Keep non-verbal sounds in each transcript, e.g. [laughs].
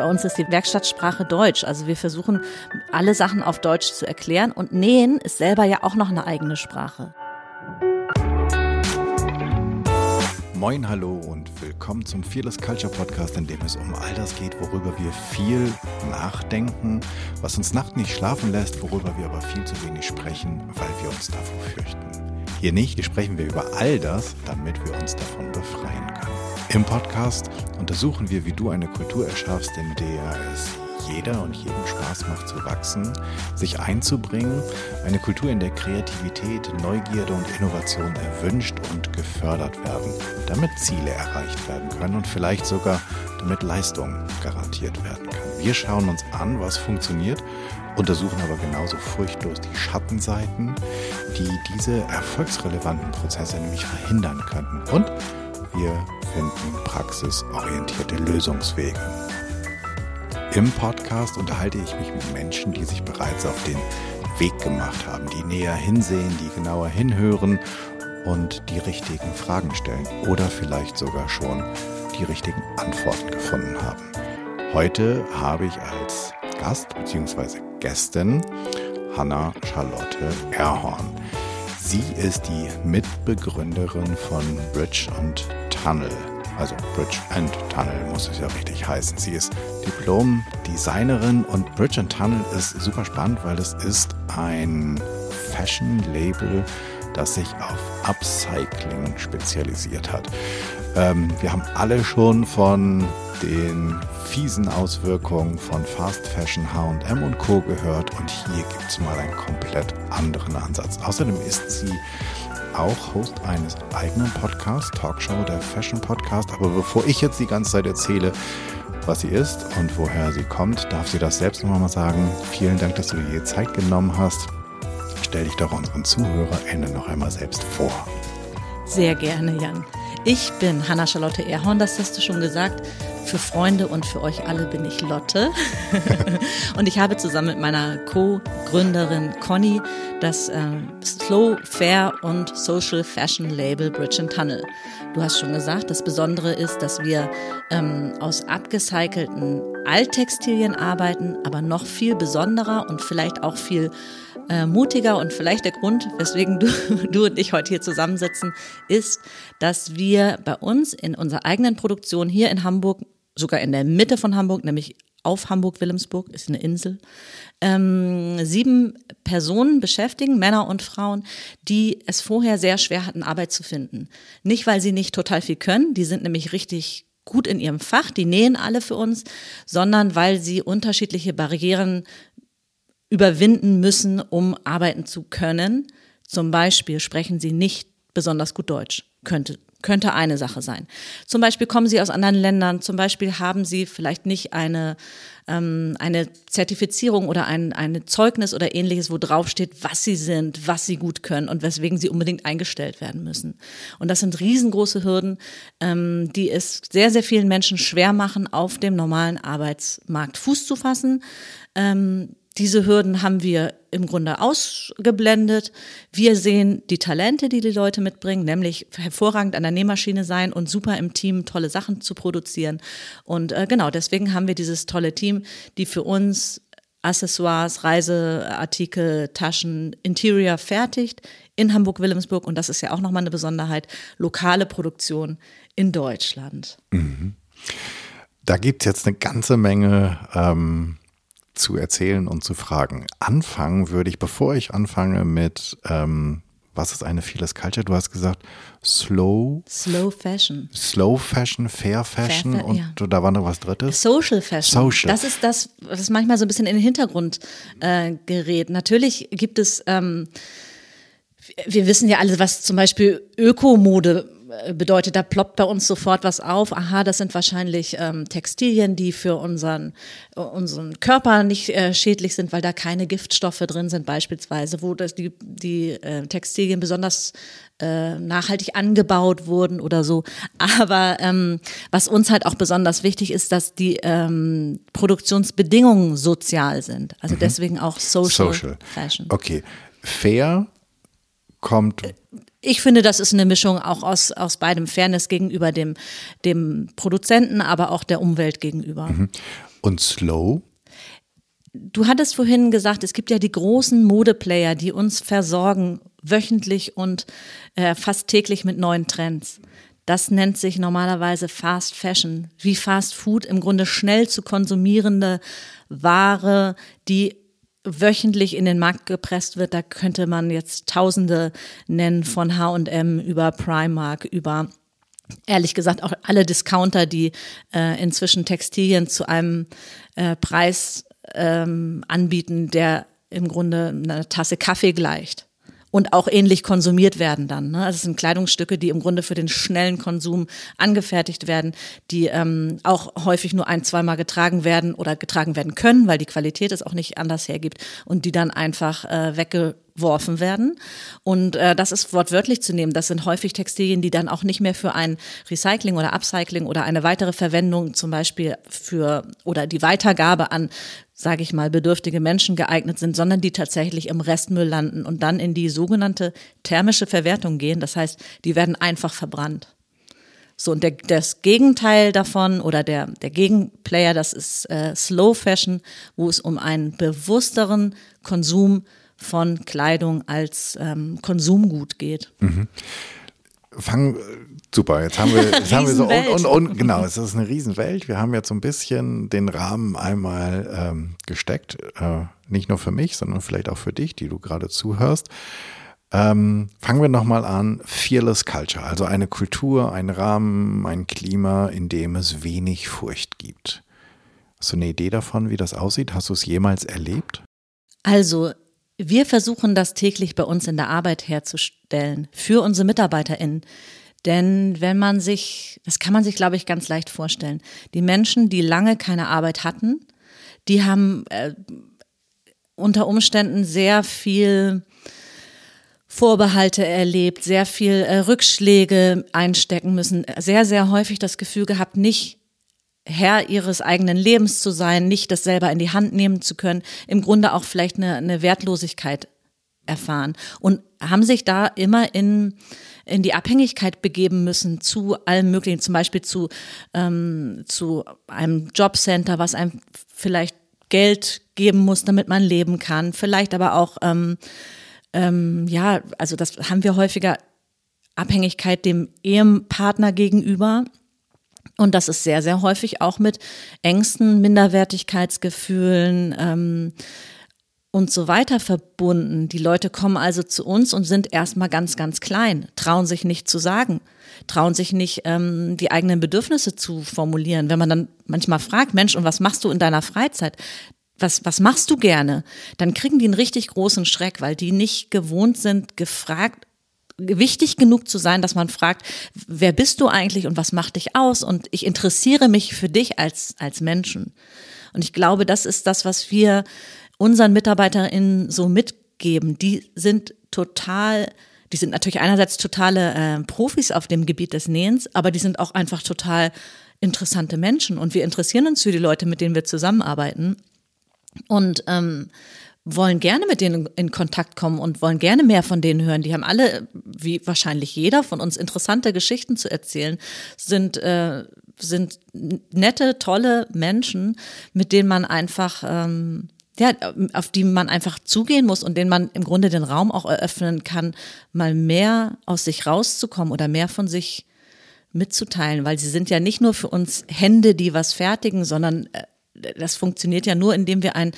Bei uns ist die Werkstattsprache Deutsch. Also wir versuchen, alle Sachen auf Deutsch zu erklären. Und Nähen ist selber ja auch noch eine eigene Sprache. Moin, hallo und willkommen zum Fearless Culture Podcast, in dem es um all das geht, worüber wir viel nachdenken, was uns nachts nicht schlafen lässt, worüber wir aber viel zu wenig sprechen, weil wir uns davor fürchten. Hier nicht, sprechen wir über all das, damit wir uns davon befreien können. Im Podcast untersuchen wir, wie du eine Kultur erschaffst, in der es jeder und jedem Spaß macht zu wachsen, sich einzubringen, eine Kultur, in der Kreativität, Neugierde und Innovation erwünscht und gefördert werden, damit Ziele erreicht werden können und vielleicht sogar damit Leistung garantiert werden kann. Wir schauen uns an, was funktioniert, untersuchen aber genauso furchtlos die Schattenseiten, die diese erfolgsrelevanten Prozesse nämlich verhindern könnten. Und wir finden praxisorientierte Lösungswege. Im Podcast unterhalte ich mich mit Menschen, die sich bereits auf den Weg gemacht haben, die näher hinsehen, die genauer hinhören und die richtigen Fragen stellen oder vielleicht sogar schon die richtigen Antworten gefunden haben. Heute habe ich als Gast bzw. Gästin Hanna Charlotte Erhorn. Sie ist die Mitbegründerin von Bridge und Tunnel. Also Bridge and Tunnel muss es ja richtig heißen. Sie ist Diplom-Designerin und Bridge and Tunnel ist super spannend, weil es ist ein Fashion-Label, das sich auf Upcycling spezialisiert hat. Ähm, wir haben alle schon von den fiesen Auswirkungen von Fast Fashion, H&M und Co. gehört und hier gibt es mal einen komplett anderen Ansatz. Außerdem ist sie auch Host eines eigenen Podcasts, Talkshow, der Fashion Podcast. Aber bevor ich jetzt die ganze Zeit erzähle, was sie ist und woher sie kommt, darf sie das selbst nochmal sagen. Vielen Dank, dass du dir die Zeit genommen hast. Stell dich doch unseren ZuhörerInnen noch einmal selbst vor. Sehr gerne, Jan. Ich bin Hanna-Charlotte Erhorn, das hast du schon gesagt. Für Freunde und für euch alle bin ich Lotte. [laughs] und ich habe zusammen mit meiner Co-Gründerin Conny das äh, Slow, Fair und Social Fashion Label Bridge and Tunnel. Du hast schon gesagt, das Besondere ist, dass wir ähm, aus abgecycelten Alttextilien arbeiten, aber noch viel besonderer und vielleicht auch viel äh, mutiger und vielleicht der Grund, weswegen du, [laughs] du und ich heute hier zusammensitzen, ist, dass wir bei uns in unserer eigenen Produktion hier in Hamburg, sogar in der Mitte von Hamburg, nämlich auf Hamburg-Wilhelmsburg, ist eine Insel, ähm, sieben Personen beschäftigen, Männer und Frauen, die es vorher sehr schwer hatten, Arbeit zu finden. Nicht, weil sie nicht total viel können, die sind nämlich richtig gut in ihrem Fach, die nähen alle für uns, sondern weil sie unterschiedliche Barrieren überwinden müssen, um arbeiten zu können. Zum Beispiel sprechen sie nicht besonders gut Deutsch. Könnte, könnte eine Sache sein. Zum Beispiel kommen sie aus anderen Ländern. Zum Beispiel haben sie vielleicht nicht eine, ähm, eine Zertifizierung oder ein eine Zeugnis oder ähnliches, wo drauf steht, was sie sind, was sie gut können und weswegen sie unbedingt eingestellt werden müssen. Und das sind riesengroße Hürden, ähm, die es sehr, sehr vielen Menschen schwer machen, auf dem normalen Arbeitsmarkt Fuß zu fassen. Ähm, diese Hürden haben wir im Grunde ausgeblendet. Wir sehen die Talente, die die Leute mitbringen, nämlich hervorragend an der Nähmaschine sein und super im Team tolle Sachen zu produzieren. Und äh, genau deswegen haben wir dieses tolle Team, die für uns Accessoires, Reiseartikel, Taschen, Interior fertigt in Hamburg-Wilhelmsburg. Und das ist ja auch nochmal eine Besonderheit, lokale Produktion in Deutschland. Mhm. Da gibt es jetzt eine ganze Menge ähm, zu erzählen und zu fragen. Anfangen würde ich, bevor ich anfange mit, ähm, was ist eine Fearless Culture? Du hast gesagt, Slow. Slow Fashion. Slow Fashion, Fair Fashion fair, und ja. da war noch was Drittes. Social Fashion. Social. Das ist das, was manchmal so ein bisschen in den Hintergrund äh, gerät. Natürlich gibt es, ähm, wir wissen ja alle, was zum Beispiel Ökomode bedeutet, da ploppt bei uns sofort was auf. Aha, das sind wahrscheinlich ähm, Textilien, die für unseren, äh, unseren Körper nicht äh, schädlich sind, weil da keine Giftstoffe drin sind, beispielsweise, wo das, die, die äh, Textilien besonders äh, nachhaltig angebaut wurden oder so. Aber ähm, was uns halt auch besonders wichtig ist, dass die ähm, Produktionsbedingungen sozial sind. Also mhm. deswegen auch Social, Social Fashion. Okay. Fair kommt äh, ich finde, das ist eine Mischung auch aus, aus beidem Fairness gegenüber dem, dem Produzenten, aber auch der Umwelt gegenüber. Mhm. Und Slow? Du hattest vorhin gesagt, es gibt ja die großen Modeplayer, die uns versorgen, wöchentlich und äh, fast täglich mit neuen Trends. Das nennt sich normalerweise Fast Fashion, wie Fast Food im Grunde schnell zu konsumierende Ware, die wöchentlich in den Markt gepresst wird. Da könnte man jetzt Tausende nennen von H&M über Primark, über ehrlich gesagt auch alle Discounter, die äh, inzwischen Textilien zu einem äh, Preis ähm, anbieten, der im Grunde einer Tasse Kaffee gleicht und auch ähnlich konsumiert werden dann. Ne? Also es sind Kleidungsstücke, die im Grunde für den schnellen Konsum angefertigt werden, die ähm, auch häufig nur ein, zweimal getragen werden oder getragen werden können, weil die Qualität es auch nicht anders hergibt und die dann einfach äh, weggeworfen werden. Und äh, das ist wortwörtlich zu nehmen. Das sind häufig Textilien, die dann auch nicht mehr für ein Recycling oder Upcycling oder eine weitere Verwendung zum Beispiel für oder die Weitergabe an sage ich mal, bedürftige Menschen geeignet sind, sondern die tatsächlich im Restmüll landen und dann in die sogenannte thermische Verwertung gehen. Das heißt, die werden einfach verbrannt. So, und der, das Gegenteil davon oder der, der Gegenplayer, das ist äh, Slow Fashion, wo es um einen bewussteren Konsum von Kleidung als ähm, Konsumgut geht. Mhm. Fangen Super, jetzt haben wir, jetzt haben wir so und, und, und genau, es ist eine Riesenwelt. Wir haben jetzt so ein bisschen den Rahmen einmal ähm, gesteckt, äh, nicht nur für mich, sondern vielleicht auch für dich, die du gerade zuhörst. Ähm, fangen wir nochmal an. Fearless Culture, also eine Kultur, ein Rahmen, ein Klima, in dem es wenig Furcht gibt. Hast du eine Idee davon, wie das aussieht? Hast du es jemals erlebt? Also, wir versuchen das täglich bei uns in der Arbeit herzustellen, für unsere MitarbeiterInnen. Denn wenn man sich, das kann man sich, glaube ich, ganz leicht vorstellen, die Menschen, die lange keine Arbeit hatten, die haben äh, unter Umständen sehr viel Vorbehalte erlebt, sehr viel äh, Rückschläge einstecken müssen, sehr, sehr häufig das Gefühl gehabt, nicht Herr ihres eigenen Lebens zu sein, nicht das selber in die Hand nehmen zu können, im Grunde auch vielleicht eine, eine Wertlosigkeit erfahren und haben sich da immer in in die Abhängigkeit begeben müssen zu allem Möglichen, zum Beispiel zu, ähm, zu einem Jobcenter, was einem vielleicht Geld geben muss, damit man leben kann, vielleicht aber auch, ähm, ähm, ja, also das haben wir häufiger Abhängigkeit dem Ehepartner gegenüber. Und das ist sehr, sehr häufig auch mit Ängsten, Minderwertigkeitsgefühlen, ähm, und so weiter verbunden. Die Leute kommen also zu uns und sind erstmal ganz, ganz klein, trauen sich nicht zu sagen, trauen sich nicht, ähm, die eigenen Bedürfnisse zu formulieren. Wenn man dann manchmal fragt, Mensch, und was machst du in deiner Freizeit? Was, was machst du gerne? Dann kriegen die einen richtig großen Schreck, weil die nicht gewohnt sind, gefragt wichtig genug zu sein, dass man fragt, wer bist du eigentlich und was macht dich aus? Und ich interessiere mich für dich als, als Menschen. Und ich glaube, das ist das, was wir unseren MitarbeiterInnen so mitgeben. Die sind total, die sind natürlich einerseits totale äh, Profis auf dem Gebiet des Nähens, aber die sind auch einfach total interessante Menschen und wir interessieren uns für die Leute, mit denen wir zusammenarbeiten und ähm, wollen gerne mit denen in Kontakt kommen und wollen gerne mehr von denen hören. Die haben alle, wie wahrscheinlich jeder von uns, interessante Geschichten zu erzählen, sind äh, sind nette, tolle Menschen, mit denen man einfach ähm, ja, auf die man einfach zugehen muss und denen man im Grunde den Raum auch eröffnen kann, mal mehr aus sich rauszukommen oder mehr von sich mitzuteilen, weil sie sind ja nicht nur für uns Hände, die was fertigen, sondern äh, das funktioniert ja nur, indem wir ein,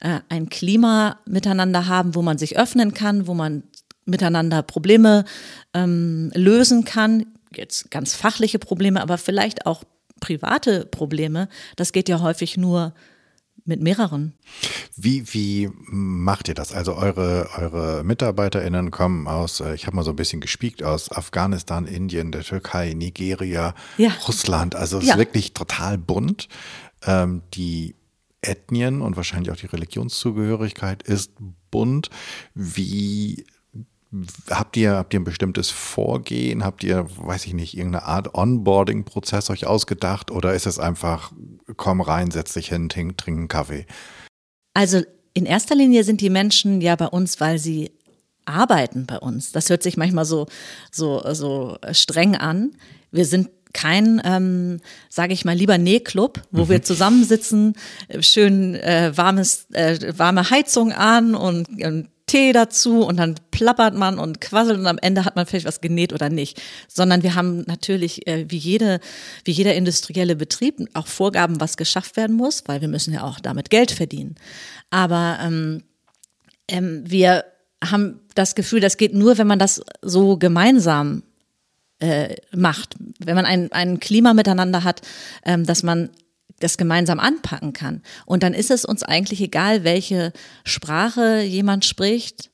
äh, ein Klima miteinander haben, wo man sich öffnen kann, wo man miteinander Probleme ähm, lösen kann. Jetzt ganz fachliche Probleme, aber vielleicht auch private Probleme. Das geht ja häufig nur mit mehreren. Wie, wie macht ihr das? Also eure, eure MitarbeiterInnen kommen aus, äh, ich habe mal so ein bisschen gespiekt, aus Afghanistan, Indien, der Türkei, Nigeria, ja. Russland. Also es ja. ist wirklich total bunt. Ähm, die Ethnien und wahrscheinlich auch die Religionszugehörigkeit ist bunt. Wie Habt ihr, habt ihr ein bestimmtes Vorgehen? Habt ihr, weiß ich nicht, irgendeine Art Onboarding-Prozess euch ausgedacht? Oder ist es einfach, komm rein, setz dich hin, trink, trink einen Kaffee? Also in erster Linie sind die Menschen ja bei uns, weil sie arbeiten bei uns. Das hört sich manchmal so, so, so streng an. Wir sind kein, ähm, sage ich mal, lieber Nähclub, wo mhm. wir zusammensitzen, schön äh, warmes, äh, warme Heizung an und, und Tee dazu und dann plappert man und quasselt und am Ende hat man vielleicht was genäht oder nicht. Sondern wir haben natürlich, äh, wie, jede, wie jeder industrielle Betrieb, auch Vorgaben, was geschafft werden muss, weil wir müssen ja auch damit Geld verdienen. Aber ähm, ähm, wir haben das Gefühl, das geht nur, wenn man das so gemeinsam äh, macht. Wenn man ein, ein Klima miteinander hat, ähm, dass man das gemeinsam anpacken kann. Und dann ist es uns eigentlich egal, welche Sprache jemand spricht,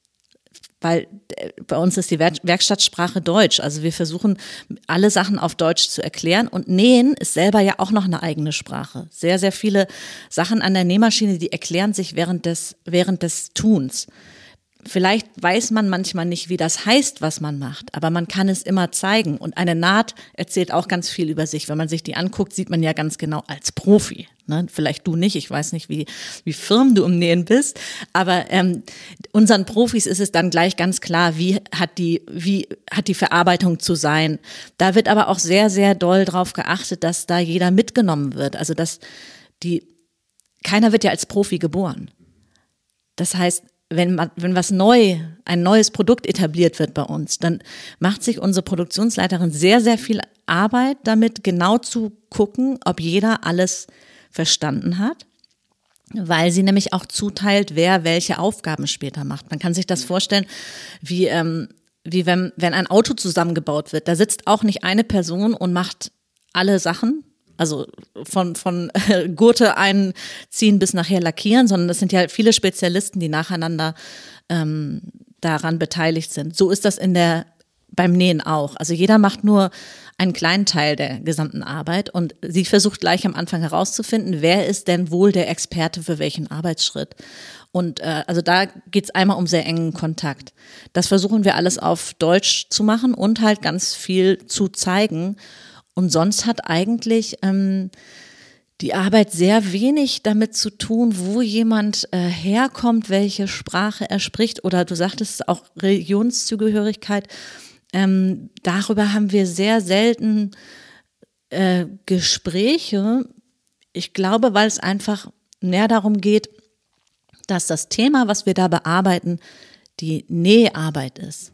weil äh, bei uns ist die Werkstattsprache Deutsch. Also wir versuchen alle Sachen auf Deutsch zu erklären und Nähen ist selber ja auch noch eine eigene Sprache. Sehr, sehr viele Sachen an der Nähmaschine, die erklären sich während des, während des Tuns. Vielleicht weiß man manchmal nicht, wie das heißt, was man macht, aber man kann es immer zeigen. Und eine Naht erzählt auch ganz viel über sich. Wenn man sich die anguckt, sieht man ja ganz genau als Profi. Ne? Vielleicht du nicht, ich weiß nicht, wie, wie firm du im Nähen bist, aber ähm, unseren Profis ist es dann gleich ganz klar, wie hat die, wie hat die Verarbeitung zu sein. Da wird aber auch sehr, sehr doll drauf geachtet, dass da jeder mitgenommen wird. Also dass die, keiner wird ja als Profi geboren. Das heißt, wenn, wenn was neu, ein neues Produkt etabliert wird bei uns, dann macht sich unsere Produktionsleiterin sehr, sehr viel Arbeit damit, genau zu gucken, ob jeder alles verstanden hat, weil sie nämlich auch zuteilt, wer welche Aufgaben später macht. Man kann sich das vorstellen, wie, ähm, wie wenn, wenn ein Auto zusammengebaut wird. Da sitzt auch nicht eine Person und macht alle Sachen, also von, von äh, Gurte einziehen bis nachher lackieren, sondern das sind ja viele Spezialisten, die nacheinander ähm, daran beteiligt sind. So ist das in der beim Nähen auch. Also jeder macht nur einen kleinen Teil der gesamten Arbeit und sie versucht gleich am Anfang herauszufinden, wer ist denn wohl der Experte für welchen Arbeitsschritt. Und äh, also da geht's einmal um sehr engen Kontakt. Das versuchen wir alles auf Deutsch zu machen und halt ganz viel zu zeigen. Und sonst hat eigentlich ähm, die Arbeit sehr wenig damit zu tun, wo jemand äh, herkommt, welche Sprache er spricht oder du sagtest auch Religionszugehörigkeit. Ähm, darüber haben wir sehr selten äh, Gespräche. Ich glaube, weil es einfach mehr darum geht, dass das Thema, was wir da bearbeiten, die Näharbeit ist.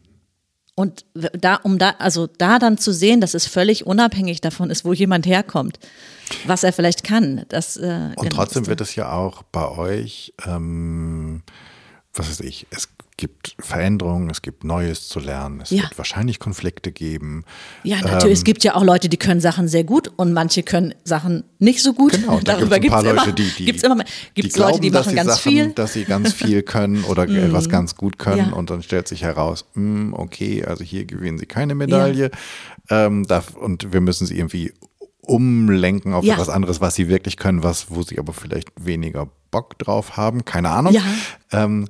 Und da, um da, also da dann zu sehen, dass es völlig unabhängig davon ist, wo jemand herkommt, was er vielleicht kann. Das, äh, und genau trotzdem wird es ja auch bei euch, ähm, was weiß ich, es gibt Veränderungen, es gibt Neues zu lernen, es ja. wird wahrscheinlich Konflikte geben. Ja, natürlich. Ähm, es gibt ja auch Leute, die können Sachen sehr gut und manche können Sachen nicht so gut. Genau, da [laughs] Darüber gibt es paar Leute, die, die, gibt's immer, gibt's die Leute, die machen ganz Sachen, viel. Dass sie ganz viel [laughs] können oder mm. etwas ganz gut können ja. und dann stellt sich heraus, mh, hm, okay, also hier gewinnen sie keine Medaille ja. ähm, darf, und wir müssen sie irgendwie umlenken auf ja. etwas anderes, was sie wirklich können, was, wo sie aber vielleicht weniger Bock drauf haben, keine Ahnung. Ja. Ähm,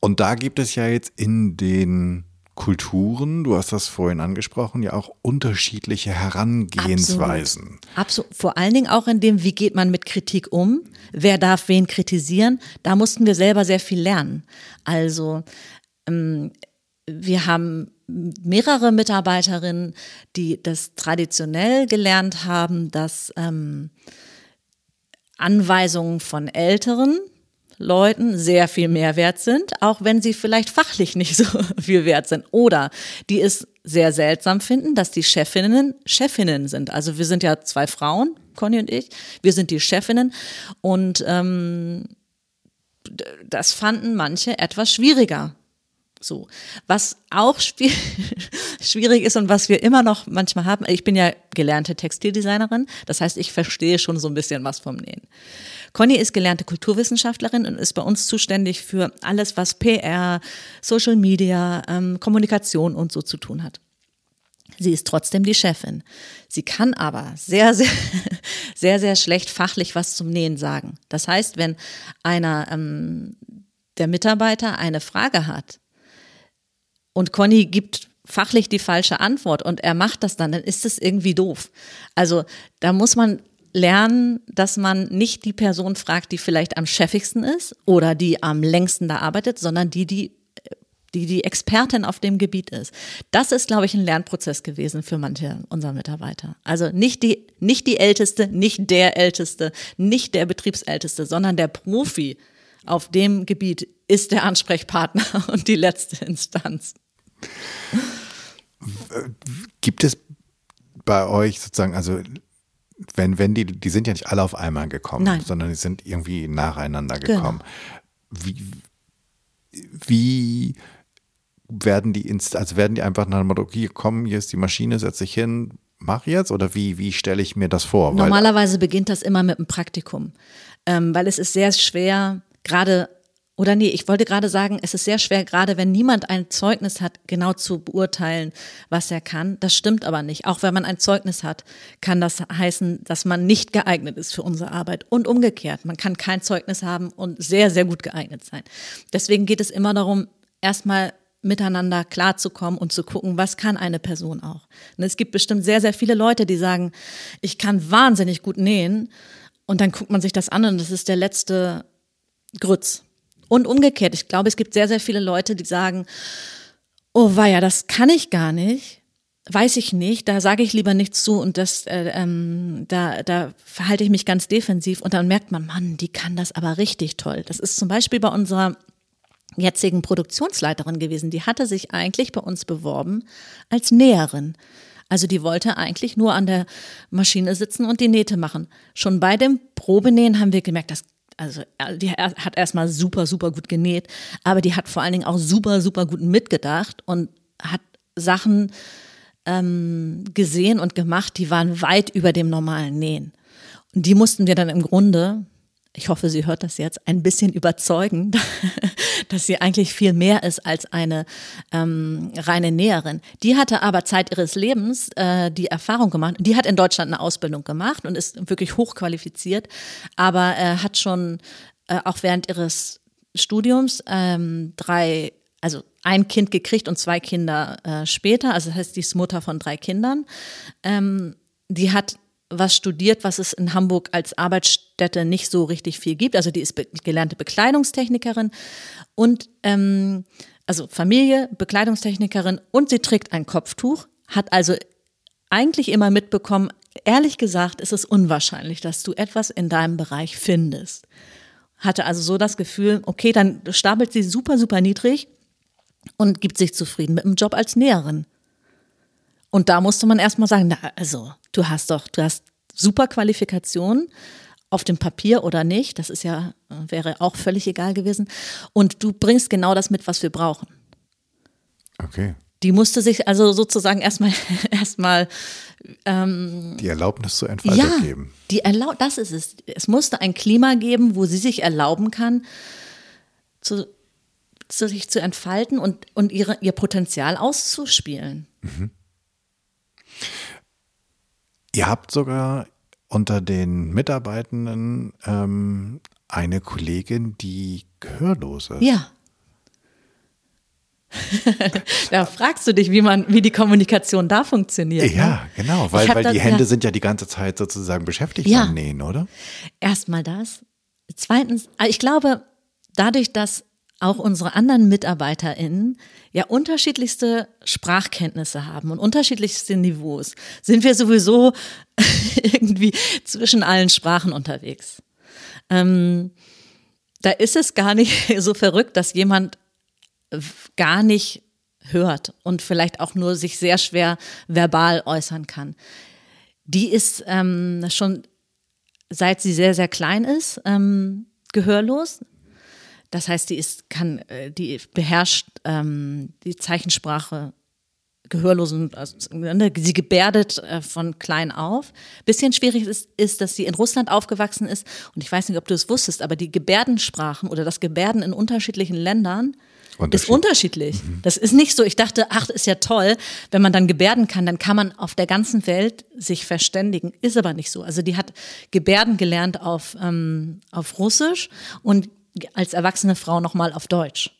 und da gibt es ja jetzt in den Kulturen, du hast das vorhin angesprochen, ja auch unterschiedliche Herangehensweisen. Absolut. Absolut. Vor allen Dingen auch in dem, wie geht man mit Kritik um? Wer darf wen kritisieren? Da mussten wir selber sehr viel lernen. Also ähm, wir haben mehrere Mitarbeiterinnen, die das traditionell gelernt haben, dass ähm, Anweisungen von Älteren, Leuten sehr viel mehr wert sind, auch wenn sie vielleicht fachlich nicht so [laughs] viel wert sind. Oder die es sehr seltsam finden, dass die Chefinnen Chefinnen sind. Also wir sind ja zwei Frauen, Conny und ich. Wir sind die Chefinnen und ähm, das fanden manche etwas schwieriger. So. Was auch [laughs] schwierig ist und was wir immer noch manchmal haben, ich bin ja gelernte Textildesignerin, das heißt, ich verstehe schon so ein bisschen was vom Nähen. Conny ist gelernte Kulturwissenschaftlerin und ist bei uns zuständig für alles, was PR, Social Media, ähm, Kommunikation und so zu tun hat. Sie ist trotzdem die Chefin. Sie kann aber sehr, sehr, [laughs] sehr, sehr schlecht fachlich was zum Nähen sagen. Das heißt, wenn einer ähm, der Mitarbeiter eine Frage hat und Conny gibt fachlich die falsche Antwort und er macht das dann, dann ist es irgendwie doof. Also da muss man lernen, dass man nicht die Person fragt, die vielleicht am chefigsten ist oder die am längsten da arbeitet, sondern die, die die die Expertin auf dem Gebiet ist. Das ist, glaube ich, ein Lernprozess gewesen für manche unserer Mitarbeiter. Also nicht die, nicht die Älteste, nicht der Älteste, nicht der Betriebsälteste, sondern der Profi auf dem Gebiet ist der Ansprechpartner [laughs] und die letzte Instanz. Gibt es bei euch sozusagen, also wenn, wenn die, die sind ja nicht alle auf einmal gekommen, Nein. sondern die sind irgendwie nacheinander gekommen. Genau. Wie, wie werden die, Inst also werden die einfach nach dem Motto, hier komm, hier ist die Maschine, setz dich hin, mach jetzt? Oder wie, wie stelle ich mir das vor? Normalerweise weil, beginnt das immer mit einem Praktikum, ähm, weil es ist sehr schwer, gerade oder nee, ich wollte gerade sagen, es ist sehr schwer, gerade wenn niemand ein Zeugnis hat, genau zu beurteilen, was er kann. Das stimmt aber nicht. Auch wenn man ein Zeugnis hat, kann das heißen, dass man nicht geeignet ist für unsere Arbeit. Und umgekehrt, man kann kein Zeugnis haben und sehr, sehr gut geeignet sein. Deswegen geht es immer darum, erstmal miteinander klarzukommen und zu gucken, was kann eine Person auch. Und es gibt bestimmt sehr, sehr viele Leute, die sagen, ich kann wahnsinnig gut nähen. Und dann guckt man sich das an und das ist der letzte Grütz. Und umgekehrt, ich glaube, es gibt sehr, sehr viele Leute, die sagen, oh weia, das kann ich gar nicht, weiß ich nicht, da sage ich lieber nichts zu und das, äh, ähm, da, da verhalte ich mich ganz defensiv und dann merkt man, Mann, die kann das aber richtig toll. Das ist zum Beispiel bei unserer jetzigen Produktionsleiterin gewesen. Die hatte sich eigentlich bei uns beworben als Näherin. Also die wollte eigentlich nur an der Maschine sitzen und die Nähte machen. Schon bei dem Probenähen haben wir gemerkt, das also die hat erstmal super, super gut genäht, aber die hat vor allen Dingen auch super, super gut mitgedacht und hat Sachen ähm, gesehen und gemacht, die waren weit über dem normalen Nähen. Und die mussten wir dann im Grunde ich hoffe, sie hört das jetzt, ein bisschen überzeugen, [laughs] dass sie eigentlich viel mehr ist als eine ähm, reine Näherin. Die hatte aber Zeit ihres Lebens äh, die Erfahrung gemacht. Die hat in Deutschland eine Ausbildung gemacht und ist wirklich hochqualifiziert, aber äh, hat schon äh, auch während ihres Studiums ähm, drei, also ein Kind gekriegt und zwei Kinder äh, später. Also das heißt, die ist Mutter von drei Kindern. Ähm, die hat was studiert, was es in Hamburg als Arbeitsstätte nicht so richtig viel gibt. Also die ist be gelernte Bekleidungstechnikerin und ähm, also Familie, Bekleidungstechnikerin und sie trägt ein Kopftuch, hat also eigentlich immer mitbekommen, ehrlich gesagt ist es unwahrscheinlich, dass du etwas in deinem Bereich findest. Hatte also so das Gefühl, okay, dann stapelt sie super, super niedrig und gibt sich zufrieden mit dem Job als Näherin. Und da musste man erstmal sagen, na, also, du hast doch, du hast super Qualifikationen auf dem Papier oder nicht, das ist ja, wäre auch völlig egal gewesen. Und du bringst genau das mit, was wir brauchen. Okay. Die musste sich also sozusagen erstmal [laughs] erstmal ähm, die Erlaubnis zur Entfaltung ja, geben. Die Erlaub das ist es. Es musste ein Klima geben, wo sie sich erlauben kann, zu, zu sich zu entfalten und, und ihre, ihr Potenzial auszuspielen. Mhm. Ihr habt sogar unter den Mitarbeitenden ähm, eine Kollegin, die gehörlos ist. Ja. [laughs] da fragst du dich, wie man, wie die Kommunikation da funktioniert. Ja, ne? genau, weil, weil die Hände ja. sind ja die ganze Zeit sozusagen beschäftigt ja. am Nähen, oder? Erstmal das. Zweitens, ah, ich glaube, dadurch, dass auch unsere anderen MitarbeiterInnen ja unterschiedlichste Sprachkenntnisse haben und unterschiedlichste Niveaus, sind wir sowieso [laughs] irgendwie zwischen allen Sprachen unterwegs. Ähm, da ist es gar nicht [laughs] so verrückt, dass jemand gar nicht hört und vielleicht auch nur sich sehr schwer verbal äußern kann. Die ist ähm, schon, seit sie sehr, sehr klein ist, ähm, gehörlos. Das heißt, die ist, kann, äh, die beherrscht ähm, die Zeichensprache Gehörlosen, also, ne, sie gebärdet äh, von klein auf. Bisschen schwierig ist, ist, dass sie in Russland aufgewachsen ist. Und ich weiß nicht, ob du es wusstest, aber die Gebärdensprachen oder das Gebärden in unterschiedlichen Ländern ist unterschiedlich. Mhm. Das ist nicht so, ich dachte, ach, ist ja toll, wenn man dann gebärden kann, dann kann man auf der ganzen Welt sich verständigen. Ist aber nicht so. Also die hat Gebärden gelernt auf, ähm, auf Russisch und als erwachsene Frau nochmal auf Deutsch.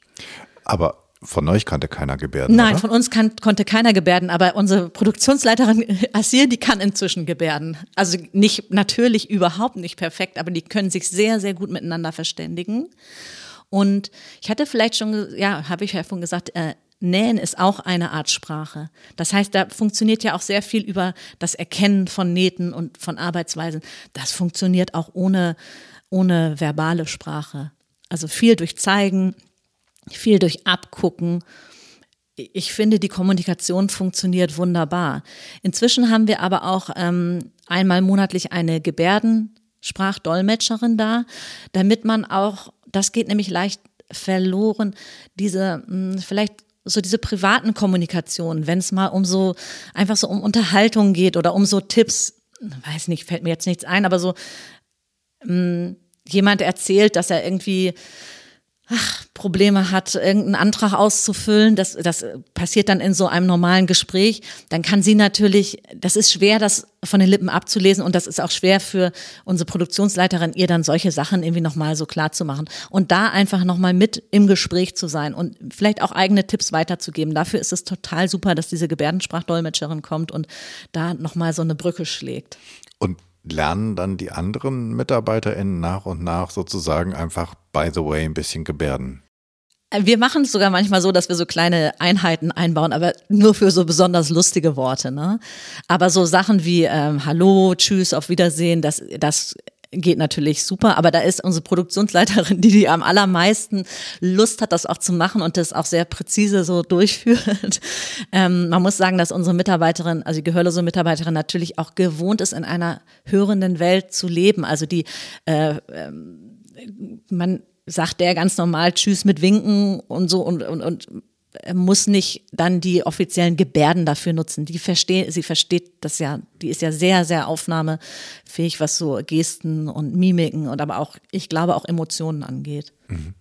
Aber von euch kannte keiner Gebärden. Nein, oder? von uns kann, konnte keiner Gebärden, aber unsere Produktionsleiterin Asir, die kann inzwischen Gebärden. Also nicht, natürlich überhaupt nicht perfekt, aber die können sich sehr, sehr gut miteinander verständigen. Und ich hatte vielleicht schon, ja, habe ich ja vorhin gesagt, äh, Nähen ist auch eine Art Sprache. Das heißt, da funktioniert ja auch sehr viel über das Erkennen von Nähten und von Arbeitsweisen. Das funktioniert auch ohne, ohne verbale Sprache. Also viel durch Zeigen, viel durch Abgucken. Ich finde, die Kommunikation funktioniert wunderbar. Inzwischen haben wir aber auch ähm, einmal monatlich eine Gebärdensprachdolmetscherin da, damit man auch, das geht nämlich leicht verloren, diese hm, vielleicht so diese privaten Kommunikationen, wenn es mal um so einfach so um Unterhaltung geht oder um so Tipps, weiß nicht, fällt mir jetzt nichts ein, aber so mh, hm, jemand erzählt, dass er irgendwie ach, Probleme hat, irgendeinen Antrag auszufüllen, das, das passiert dann in so einem normalen Gespräch, dann kann sie natürlich, das ist schwer, das von den Lippen abzulesen und das ist auch schwer für unsere Produktionsleiterin, ihr dann solche Sachen irgendwie nochmal so klar zu machen und da einfach nochmal mit im Gespräch zu sein und vielleicht auch eigene Tipps weiterzugeben. Dafür ist es total super, dass diese Gebärdensprachdolmetscherin kommt und da nochmal so eine Brücke schlägt. Und lernen dann die anderen MitarbeiterInnen nach und nach sozusagen einfach, by the way, ein bisschen Gebärden? Wir machen es sogar manchmal so, dass wir so kleine Einheiten einbauen, aber nur für so besonders lustige Worte. Ne? Aber so Sachen wie ähm, Hallo, Tschüss, auf Wiedersehen, das, das geht natürlich super, aber da ist unsere Produktionsleiterin, die die am allermeisten Lust hat, das auch zu machen und das auch sehr präzise so durchführt. [laughs] Ähm, man muss sagen, dass unsere Mitarbeiterin, also die gehörlose Mitarbeiterin natürlich auch gewohnt ist, in einer hörenden Welt zu leben. Also die, äh, äh, man sagt der ganz normal Tschüss mit Winken und so und, und, und muss nicht dann die offiziellen Gebärden dafür nutzen. Die versteht, sie versteht das ja, die ist ja sehr, sehr aufnahmefähig, was so Gesten und Mimiken und aber auch, ich glaube, auch Emotionen angeht. Mhm.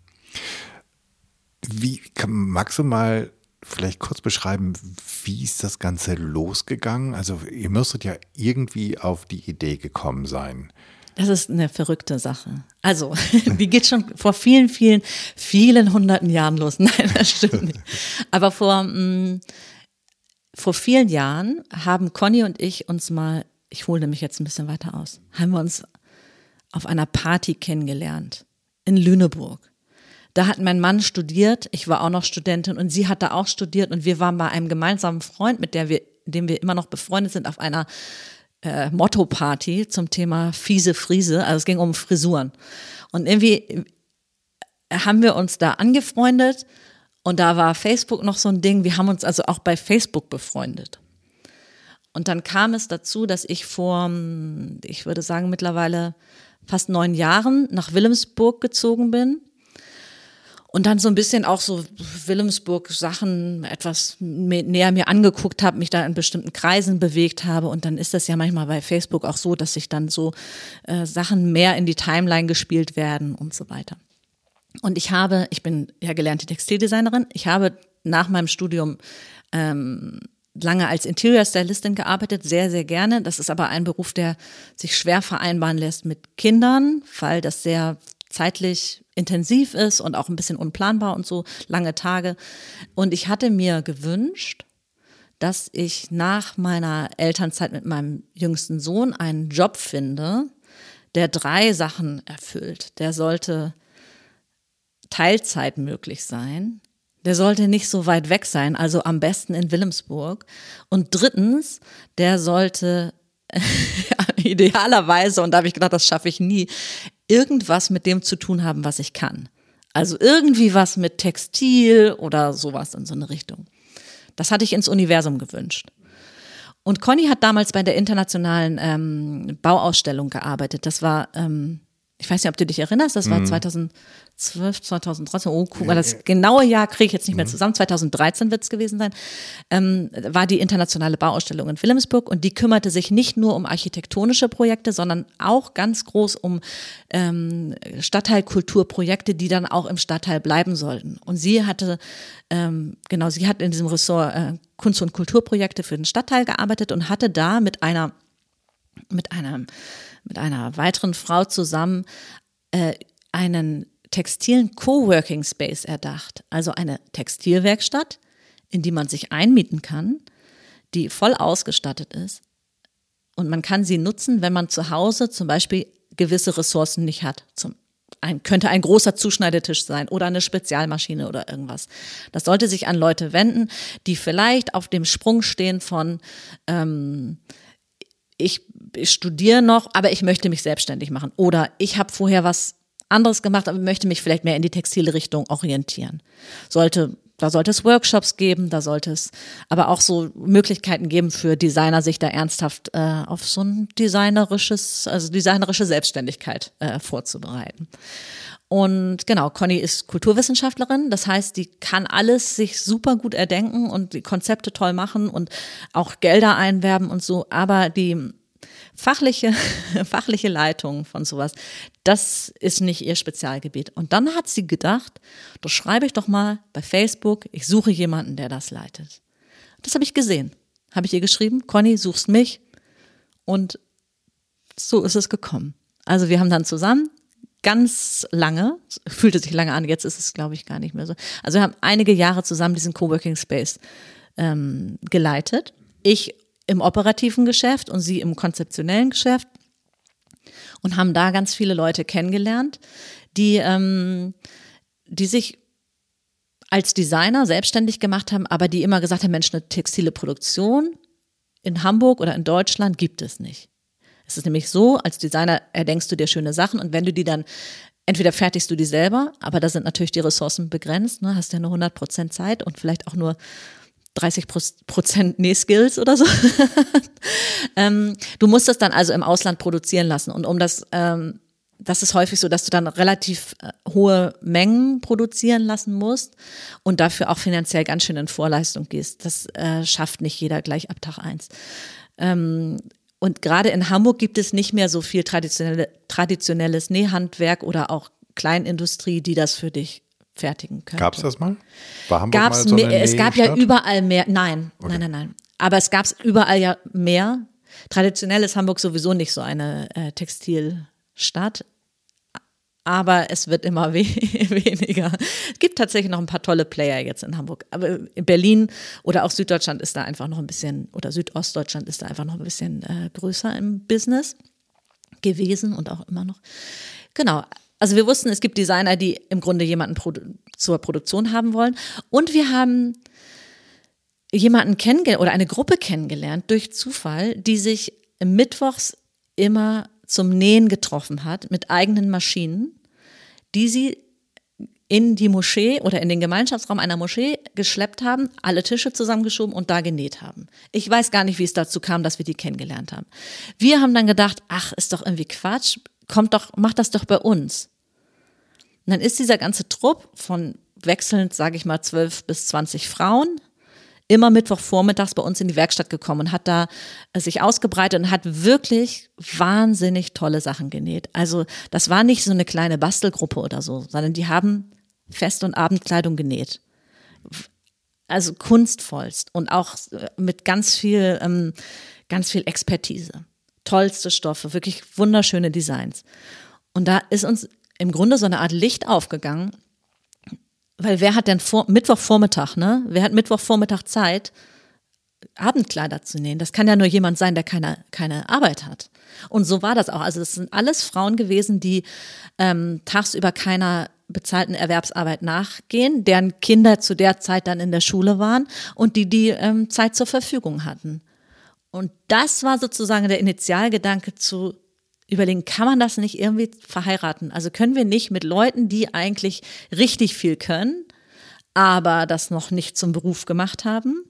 Wie magst du mal vielleicht kurz beschreiben, wie ist das Ganze losgegangen? Also ihr müsstet ja irgendwie auf die Idee gekommen sein. Das ist eine verrückte Sache. Also, [laughs] die geht schon vor vielen, vielen, vielen hunderten Jahren los. [laughs] Nein, das stimmt nicht. Aber vor, mh, mm, vor vielen Jahren haben Conny und ich uns mal, ich hole nämlich jetzt ein bisschen weiter aus, haben wir uns auf einer Party kennengelernt in Lüneburg. Da hat mein Mann studiert, ich war auch noch Studentin und sie hat da auch studiert und wir waren bei einem gemeinsamen Freund, mit der wir, dem wir immer noch befreundet sind, auf einer äh, Motto-Party zum Thema fiese Friese. Also es ging um Frisuren. Und irgendwie haben wir uns da angefreundet und da war Facebook noch so ein Ding. Wir haben uns also auch bei Facebook befreundet. Und dann kam es dazu, dass ich vor, ich würde sagen, mittlerweile fast neun Jahren nach Wilhelmsburg gezogen bin und dann so ein bisschen auch so Wilhelmsburg Sachen etwas näher mir angeguckt habe, mich da in bestimmten Kreisen bewegt habe und dann ist das ja manchmal bei Facebook auch so, dass sich dann so äh, Sachen mehr in die Timeline gespielt werden und so weiter. Und ich habe, ich bin ja gelernte Textildesignerin, ich habe nach meinem Studium ähm, lange als Interior Stylistin gearbeitet, sehr, sehr gerne. Das ist aber ein Beruf, der sich schwer vereinbaren lässt mit Kindern, weil das sehr zeitlich intensiv ist und auch ein bisschen unplanbar und so lange Tage. Und ich hatte mir gewünscht, dass ich nach meiner Elternzeit mit meinem jüngsten Sohn einen Job finde, der drei Sachen erfüllt. Der sollte Teilzeit möglich sein. Der sollte nicht so weit weg sein, also am besten in Wilhelmsburg. Und drittens, der sollte [laughs] idealerweise, und da habe ich gedacht, das schaffe ich nie, irgendwas mit dem zu tun haben, was ich kann. Also irgendwie was mit Textil oder sowas in so eine Richtung. Das hatte ich ins Universum gewünscht. Und Conny hat damals bei der internationalen ähm, Bauausstellung gearbeitet. Das war, ähm, ich weiß nicht, ob du dich erinnerst, das war mhm. 2000, 2012, 2013, oh, guck mal, das genaue Jahr kriege ich jetzt nicht mehr mhm. zusammen, 2013 wird es gewesen sein, ähm, war die internationale Bauausstellung in Wilhelmsburg und die kümmerte sich nicht nur um architektonische Projekte, sondern auch ganz groß um ähm, Stadtteilkulturprojekte, die dann auch im Stadtteil bleiben sollten. Und sie hatte, ähm, genau, sie hat in diesem Ressort äh, Kunst- und Kulturprojekte für den Stadtteil gearbeitet und hatte da mit einer, mit einem, mit einer weiteren Frau zusammen äh, einen textilen Coworking Space erdacht, also eine Textilwerkstatt, in die man sich einmieten kann, die voll ausgestattet ist. Und man kann sie nutzen, wenn man zu Hause zum Beispiel gewisse Ressourcen nicht hat, zum ein, könnte ein großer Zuschneidetisch sein oder eine Spezialmaschine oder irgendwas. Das sollte sich an Leute wenden, die vielleicht auf dem Sprung stehen von ähm, ich, ich studiere noch, aber ich möchte mich selbstständig machen. Oder ich habe vorher was anderes gemacht, aber möchte mich vielleicht mehr in die textile Richtung orientieren. Sollte da sollte es Workshops geben, da sollte es aber auch so Möglichkeiten geben für Designer, sich da ernsthaft äh, auf so ein designerisches, also designerische Selbstständigkeit äh, vorzubereiten. Und genau, Conny ist Kulturwissenschaftlerin, das heißt, die kann alles sich super gut erdenken und die Konzepte toll machen und auch Gelder einwerben und so, aber die fachliche, [laughs] fachliche Leitung von sowas, das ist nicht ihr Spezialgebiet. Und dann hat sie gedacht, das schreibe ich doch mal bei Facebook, ich suche jemanden, der das leitet. Das habe ich gesehen. Habe ich ihr geschrieben, Conny, suchst mich. Und so ist es gekommen. Also wir haben dann zusammen ganz lange, fühlte sich lange an, jetzt ist es, glaube ich, gar nicht mehr so. Also wir haben einige Jahre zusammen diesen Coworking Space ähm, geleitet. Ich im operativen Geschäft und sie im konzeptionellen Geschäft und haben da ganz viele Leute kennengelernt, die, ähm, die sich als Designer selbstständig gemacht haben, aber die immer gesagt haben, Mensch, eine textile Produktion in Hamburg oder in Deutschland gibt es nicht. Es ist nämlich so, als Designer erdenkst du dir schöne Sachen und wenn du die dann entweder fertigst du die selber, aber da sind natürlich die Ressourcen begrenzt, ne, hast ja nur 100 Prozent Zeit und vielleicht auch nur 30 Prozent Nähskills oder so. [laughs] ähm, du musst das dann also im Ausland produzieren lassen. Und um das, ähm, das ist häufig so, dass du dann relativ äh, hohe Mengen produzieren lassen musst und dafür auch finanziell ganz schön in Vorleistung gehst. Das äh, schafft nicht jeder gleich ab Tag eins. Ähm, und gerade in Hamburg gibt es nicht mehr so viel traditionelle, traditionelles Nähhandwerk oder auch Kleinindustrie, die das für dich fertigen könnte. Gab es das mal? War Hamburg Gab's mal so eine Es gab ja überall mehr. Nein, okay. nein, nein, nein. Aber es gab es überall ja mehr. Traditionell ist Hamburg sowieso nicht so eine äh, Textilstadt. Aber es wird immer [laughs] we weniger. Es gibt tatsächlich noch ein paar tolle Player jetzt in Hamburg. Aber in Berlin oder auch Süddeutschland ist da einfach noch ein bisschen, oder Südostdeutschland ist da einfach noch ein bisschen äh, größer im Business gewesen und auch immer noch. Genau. Also wir wussten, es gibt Designer, die im Grunde jemanden produ zur Produktion haben wollen. Und wir haben jemanden kennengelernt oder eine Gruppe kennengelernt durch Zufall, die sich mittwochs immer zum Nähen getroffen hat mit eigenen Maschinen, die sie in die Moschee oder in den Gemeinschaftsraum einer Moschee geschleppt haben, alle Tische zusammengeschoben und da genäht haben. Ich weiß gar nicht, wie es dazu kam, dass wir die kennengelernt haben. Wir haben dann gedacht, ach, ist doch irgendwie Quatsch kommt doch, macht das doch bei uns. Und dann ist dieser ganze Trupp von wechselnd, sage ich mal, zwölf bis zwanzig Frauen immer Mittwochvormittags bei uns in die Werkstatt gekommen und hat da äh, sich ausgebreitet und hat wirklich wahnsinnig tolle Sachen genäht. Also das war nicht so eine kleine Bastelgruppe oder so, sondern die haben Fest- und Abendkleidung genäht. Also kunstvollst und auch äh, mit ganz viel, ähm, ganz viel Expertise tollste Stoffe, wirklich wunderschöne Designs. Und da ist uns im Grunde so eine Art Licht aufgegangen, weil wer hat denn vor, Mittwochvormittag, ne? Wer hat Mittwochvormittag Zeit, Abendkleider zu nähen? Das kann ja nur jemand sein, der keine, keine Arbeit hat. Und so war das auch. Also es sind alles Frauen gewesen, die ähm, tagsüber keiner bezahlten Erwerbsarbeit nachgehen, deren Kinder zu der Zeit dann in der Schule waren und die die ähm, Zeit zur Verfügung hatten. Und das war sozusagen der Initialgedanke zu überlegen, kann man das nicht irgendwie verheiraten? Also können wir nicht mit Leuten, die eigentlich richtig viel können, aber das noch nicht zum Beruf gemacht haben,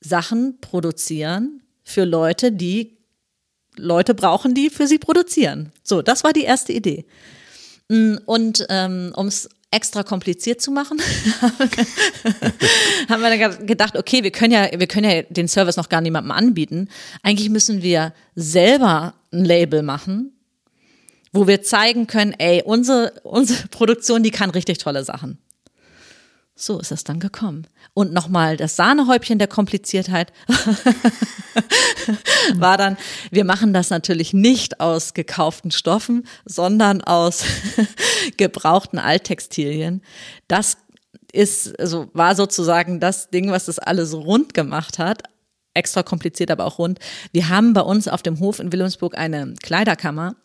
Sachen produzieren für Leute, die Leute brauchen, die für sie produzieren. So, das war die erste Idee. Und ähm, um es extra kompliziert zu machen, [laughs] haben wir dann gedacht, okay, wir können ja, wir können ja den Service noch gar niemandem anbieten. Eigentlich müssen wir selber ein Label machen, wo wir zeigen können, ey, unsere, unsere Produktion, die kann richtig tolle Sachen. So ist es dann gekommen. Und nochmal das Sahnehäubchen der Kompliziertheit [laughs] war dann, wir machen das natürlich nicht aus gekauften Stoffen, sondern aus [laughs] gebrauchten Alttextilien. Das ist, also war sozusagen das Ding, was das alles rund gemacht hat. Extra kompliziert, aber auch rund. Wir haben bei uns auf dem Hof in Wilhelmsburg eine Kleiderkammer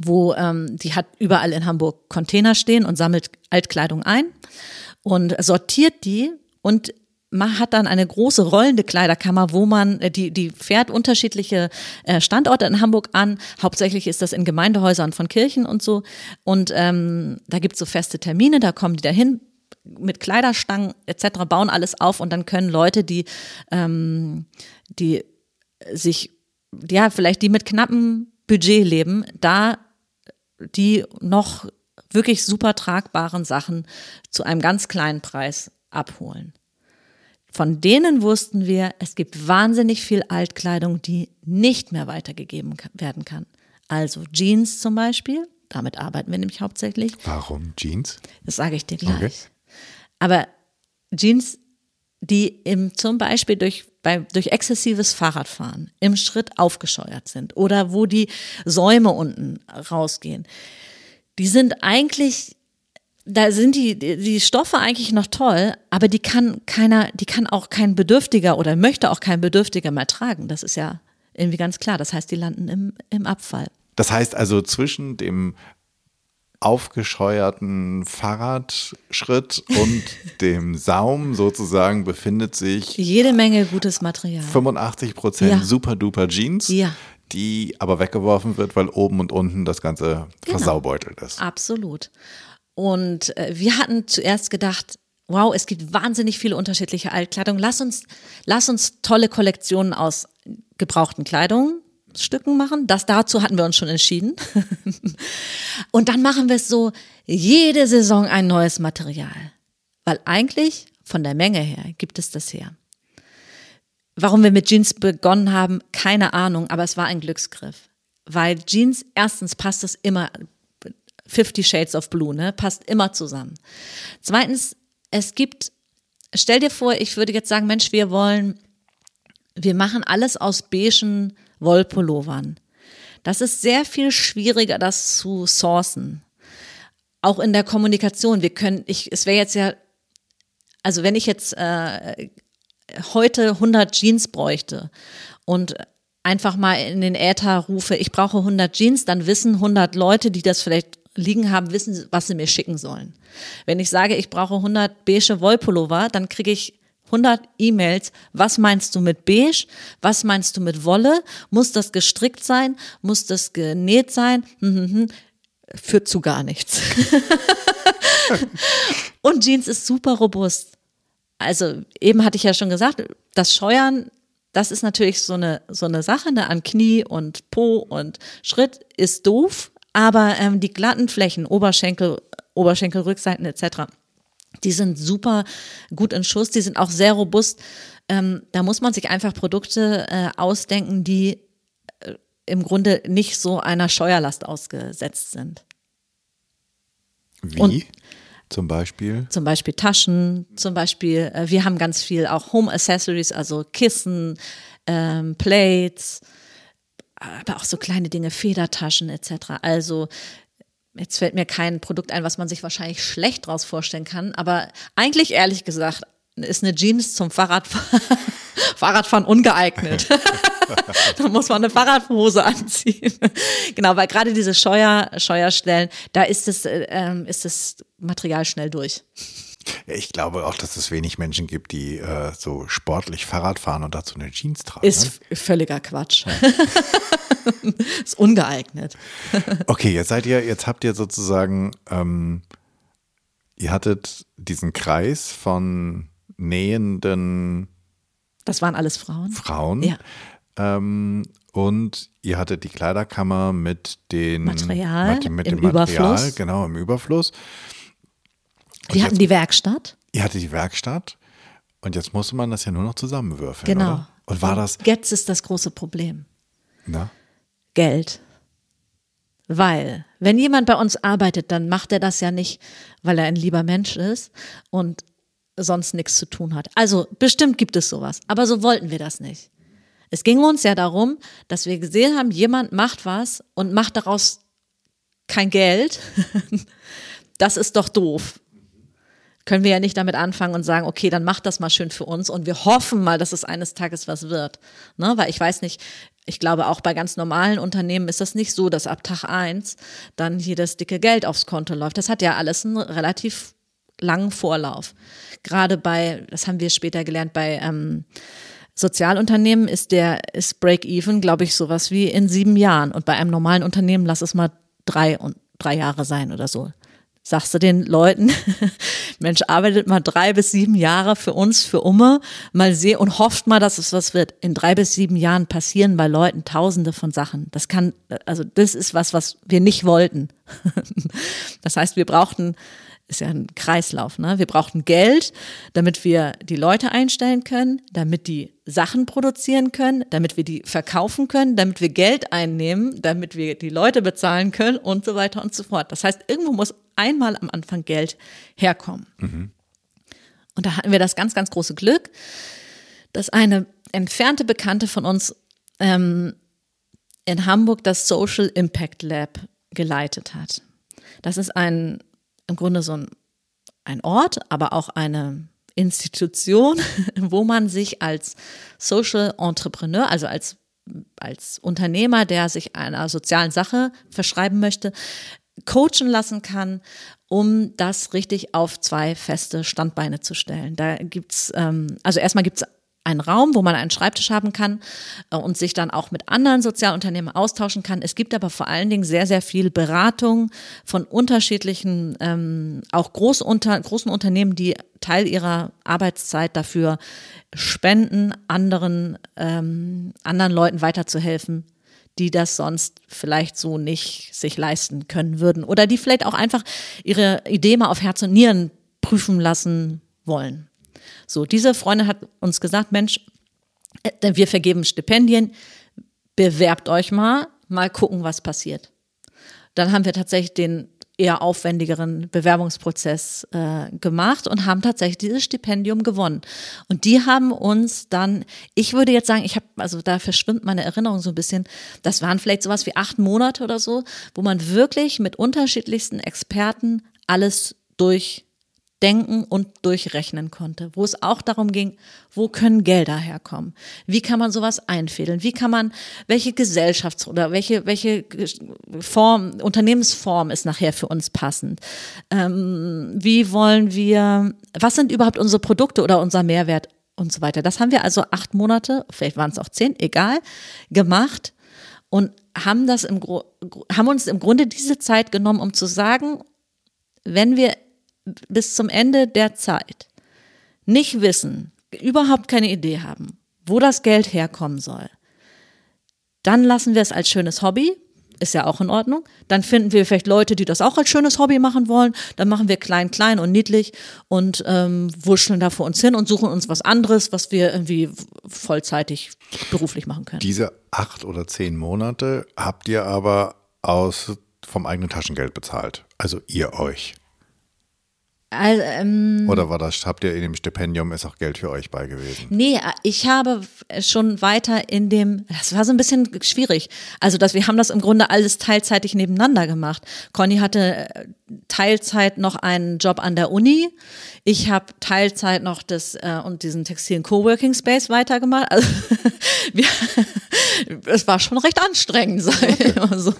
wo ähm, die hat überall in Hamburg Container stehen und sammelt Altkleidung ein und sortiert die und man hat dann eine große rollende Kleiderkammer, wo man, äh, die, die fährt unterschiedliche äh, Standorte in Hamburg an. Hauptsächlich ist das in Gemeindehäusern von Kirchen und so. Und ähm, da gibt's so feste Termine, da kommen die dahin mit Kleiderstangen etc., bauen alles auf und dann können Leute, die, ähm, die sich, ja, vielleicht die mit knappem Budget leben, da die noch wirklich super tragbaren Sachen zu einem ganz kleinen Preis abholen. Von denen wussten wir, es gibt wahnsinnig viel Altkleidung, die nicht mehr weitergegeben werden kann. Also Jeans zum Beispiel, damit arbeiten wir nämlich hauptsächlich. Warum Jeans? Das sage ich dir gleich. Okay. Aber Jeans, die im, zum Beispiel durch, bei, durch exzessives Fahrradfahren im Schritt aufgescheuert sind oder wo die Säume unten rausgehen, die sind eigentlich da sind die, die Stoffe eigentlich noch toll, aber die kann keiner, die kann auch kein Bedürftiger oder möchte auch kein Bedürftiger mehr tragen. Das ist ja irgendwie ganz klar. Das heißt, die landen im, im Abfall. Das heißt also zwischen dem aufgescheuerten Fahrradschritt [laughs] und dem Saum sozusagen befindet sich jede Menge gutes Material. 85 Prozent ja. super duper Jeans. Ja. Die aber weggeworfen wird, weil oben und unten das Ganze genau. versaubeutelt ist. Absolut. Und äh, wir hatten zuerst gedacht, wow, es gibt wahnsinnig viele unterschiedliche Altkleidung. Lass uns, lass uns tolle Kollektionen aus gebrauchten Kleidungsstücken machen. Das dazu hatten wir uns schon entschieden. [laughs] und dann machen wir es so, jede Saison ein neues Material. Weil eigentlich von der Menge her gibt es das her. Warum wir mit Jeans begonnen haben, keine Ahnung, aber es war ein Glücksgriff. Weil Jeans, erstens passt es immer Fifty Shades of Blue, ne? Passt immer zusammen. Zweitens, es gibt, stell dir vor, ich würde jetzt sagen, Mensch, wir wollen, wir machen alles aus beigen Wollpullovern. Das ist sehr viel schwieriger, das zu sourcen. Auch in der Kommunikation. Wir können, ich, es wäre jetzt ja, also wenn ich jetzt äh, heute 100 Jeans bräuchte und einfach mal in den Äther rufe, ich brauche 100 Jeans, dann wissen 100 Leute, die das vielleicht liegen haben, wissen, was sie mir schicken sollen. Wenn ich sage, ich brauche 100 beige Wollpullover, dann kriege ich 100 E-Mails. Was meinst du mit beige? Was meinst du mit Wolle? Muss das gestrickt sein? Muss das genäht sein? Hm, hm, hm. Führt zu gar nichts. [laughs] Und Jeans ist super robust. Also eben hatte ich ja schon gesagt, das Scheuern, das ist natürlich so eine, so eine Sache ne, an Knie und Po und Schritt ist doof. Aber ähm, die glatten Flächen, Oberschenkel, Oberschenkelrückseiten etc., die sind super gut in Schuss, die sind auch sehr robust. Ähm, da muss man sich einfach Produkte äh, ausdenken, die äh, im Grunde nicht so einer Scheuerlast ausgesetzt sind. Wie? Und zum Beispiel? Zum Beispiel Taschen, zum Beispiel, äh, wir haben ganz viel auch Home Accessories, also Kissen, ähm, Plates, aber auch so kleine Dinge, Federtaschen etc. Also jetzt fällt mir kein Produkt ein, was man sich wahrscheinlich schlecht draus vorstellen kann, aber eigentlich ehrlich gesagt ist eine Jeans zum Fahrradfahren, [laughs] Fahrradfahren ungeeignet. [laughs] [laughs] da muss man eine Fahrradhose anziehen. [laughs] genau, weil gerade diese Scheuer, Scheuerstellen, da ist das, äh, ist das Material schnell durch. Ich glaube auch, dass es wenig Menschen gibt, die äh, so sportlich Fahrrad fahren und dazu eine Jeans tragen. Ist ne? völliger Quatsch. Ja. [laughs] ist ungeeignet. okay, jetzt seid ihr, jetzt habt ihr sozusagen, ähm, ihr hattet diesen Kreis von nähenden. Das waren alles Frauen. Frauen. Ja. Ähm, und ihr hattet die Kleiderkammer mit den Material, mit, mit im dem Material, Überfluss. genau im Überfluss. Und Wir hatten die Werkstatt. Ihr hattet die Werkstatt und jetzt musste man das ja nur noch zusammenwürfeln. Genau. Oder? Und war das. Jetzt ist das große Problem. Na? Geld. Weil, wenn jemand bei uns arbeitet, dann macht er das ja nicht, weil er ein lieber Mensch ist und sonst nichts zu tun hat. Also bestimmt gibt es sowas, aber so wollten wir das nicht. Es ging uns ja darum, dass wir gesehen haben, jemand macht was und macht daraus kein Geld. [laughs] das ist doch doof. können wir ja nicht damit anfangen und sagen, okay, dann macht das mal schön für uns und wir hoffen mal, dass es eines Tages was wird. Ne? Weil ich weiß nicht, ich glaube auch bei ganz normalen Unternehmen ist das nicht so, dass ab Tag eins dann hier das dicke Geld aufs Konto läuft. Das hat ja alles einen relativ langen Vorlauf. Gerade bei, das haben wir später gelernt, bei ähm, Sozialunternehmen ist der ist Break-Even, glaube ich, sowas wie in sieben Jahren. Und bei einem normalen Unternehmen lass es mal drei und drei Jahre sein oder so sagst du den Leuten, [laughs] Mensch, arbeitet mal drei bis sieben Jahre für uns, für Umme, mal sehen und hofft mal, dass es was wird. In drei bis sieben Jahren passieren bei Leuten tausende von Sachen. Das kann, also das ist was, was wir nicht wollten. [laughs] Das heißt, wir brauchten ist ja ein Kreislauf. Ne? Wir brauchten Geld, damit wir die Leute einstellen können, damit die Sachen produzieren können, damit wir die verkaufen können, damit wir Geld einnehmen, damit wir die Leute bezahlen können und so weiter und so fort. Das heißt, irgendwo muss einmal am Anfang Geld herkommen. Mhm. Und da hatten wir das ganz, ganz große Glück, dass eine entfernte Bekannte von uns ähm, in Hamburg das Social Impact Lab geleitet hat. Das ist ein im Grunde so ein, ein Ort, aber auch eine Institution, [laughs] wo man sich als Social Entrepreneur, also als, als Unternehmer, der sich einer sozialen Sache verschreiben möchte, coachen lassen kann, um das richtig auf zwei feste Standbeine zu stellen. Da gibt's ähm, also erstmal gibt's einen Raum, wo man einen Schreibtisch haben kann äh, und sich dann auch mit anderen Sozialunternehmen austauschen kann. Es gibt aber vor allen Dingen sehr, sehr viel Beratung von unterschiedlichen, ähm, auch Großunter großen Unternehmen, die Teil ihrer Arbeitszeit dafür spenden, anderen, ähm, anderen Leuten weiterzuhelfen, die das sonst vielleicht so nicht sich leisten können würden oder die vielleicht auch einfach ihre Idee mal auf Herz und Nieren prüfen lassen wollen. So, diese Freundin hat uns gesagt, Mensch, äh, wir vergeben Stipendien, bewerbt euch mal, mal gucken, was passiert. Dann haben wir tatsächlich den eher aufwendigeren Bewerbungsprozess äh, gemacht und haben tatsächlich dieses Stipendium gewonnen. Und die haben uns dann, ich würde jetzt sagen, ich habe, also da verschwimmt meine Erinnerung so ein bisschen, das waren vielleicht sowas wie acht Monate oder so, wo man wirklich mit unterschiedlichsten Experten alles durch denken und durchrechnen konnte, wo es auch darum ging, wo können Gelder herkommen? Wie kann man sowas einfädeln? Wie kann man, welche Gesellschafts- oder welche, welche Form, Unternehmensform ist nachher für uns passend? Ähm, wie wollen wir, was sind überhaupt unsere Produkte oder unser Mehrwert und so weiter? Das haben wir also acht Monate, vielleicht waren es auch zehn, egal, gemacht und haben das im, haben uns im Grunde diese Zeit genommen, um zu sagen, wenn wir bis zum Ende der Zeit nicht wissen, überhaupt keine Idee haben, wo das Geld herkommen soll, dann lassen wir es als schönes Hobby, ist ja auch in Ordnung. Dann finden wir vielleicht Leute, die das auch als schönes Hobby machen wollen. Dann machen wir klein, klein und niedlich und ähm, wurschteln da vor uns hin und suchen uns was anderes, was wir irgendwie vollzeitig beruflich machen können. Diese acht oder zehn Monate habt ihr aber aus vom eigenen Taschengeld bezahlt. Also ihr euch. Also, ähm, Oder war das, habt ihr in dem Stipendium, ist auch Geld für euch bei gewesen? Nee, ich habe schon weiter in dem, das war so ein bisschen schwierig. Also, dass wir haben das im Grunde alles teilzeitig nebeneinander gemacht. Conny hatte äh, Teilzeit noch einen Job an der Uni. Ich habe Teilzeit noch das äh, und diesen textilen Coworking Space weitergemacht. Also, [laughs] wir, [laughs] es war schon recht anstrengend, sag ich immer so.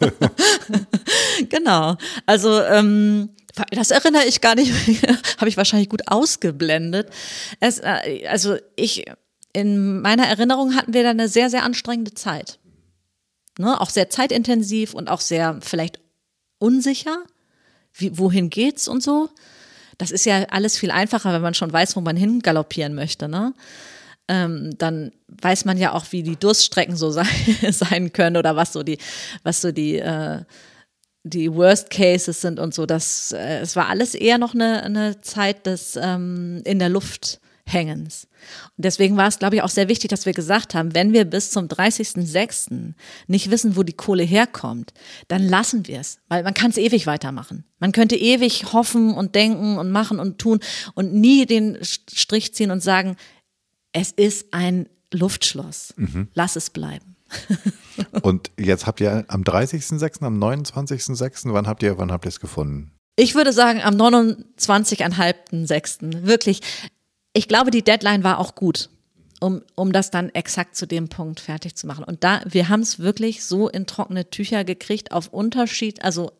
[laughs] genau. Also, ähm, das erinnere ich gar nicht, [laughs] habe ich wahrscheinlich gut ausgeblendet. Es, äh, also ich, in meiner Erinnerung hatten wir da eine sehr, sehr anstrengende Zeit. Ne? Auch sehr zeitintensiv und auch sehr vielleicht unsicher. Wie, wohin geht's und so? Das ist ja alles viel einfacher, wenn man schon weiß, wo man hingaloppieren möchte. Ne? Ähm, dann weiß man ja auch, wie die Durststrecken so sein, [laughs] sein können oder was so die, was so die äh, die Worst Cases sind und so. Das, äh, es war alles eher noch eine, eine Zeit des ähm, in der Luft Hängens. Und deswegen war es, glaube ich, auch sehr wichtig, dass wir gesagt haben, wenn wir bis zum 30.06. nicht wissen, wo die Kohle herkommt, dann lassen wir es, weil man kann es ewig weitermachen. Man könnte ewig hoffen und denken und machen und tun und nie den Strich ziehen und sagen, es ist ein Luftschloss. Mhm. Lass es bleiben. [laughs] Und jetzt habt ihr am 30.06., am 29.06., wann habt ihr, wann habt ihr es gefunden? Ich würde sagen, am 29.5.6. Wirklich. Ich glaube, die Deadline war auch gut, um, um das dann exakt zu dem Punkt fertig zu machen. Und da, wir haben es wirklich so in trockene Tücher gekriegt, auf Unterschied, also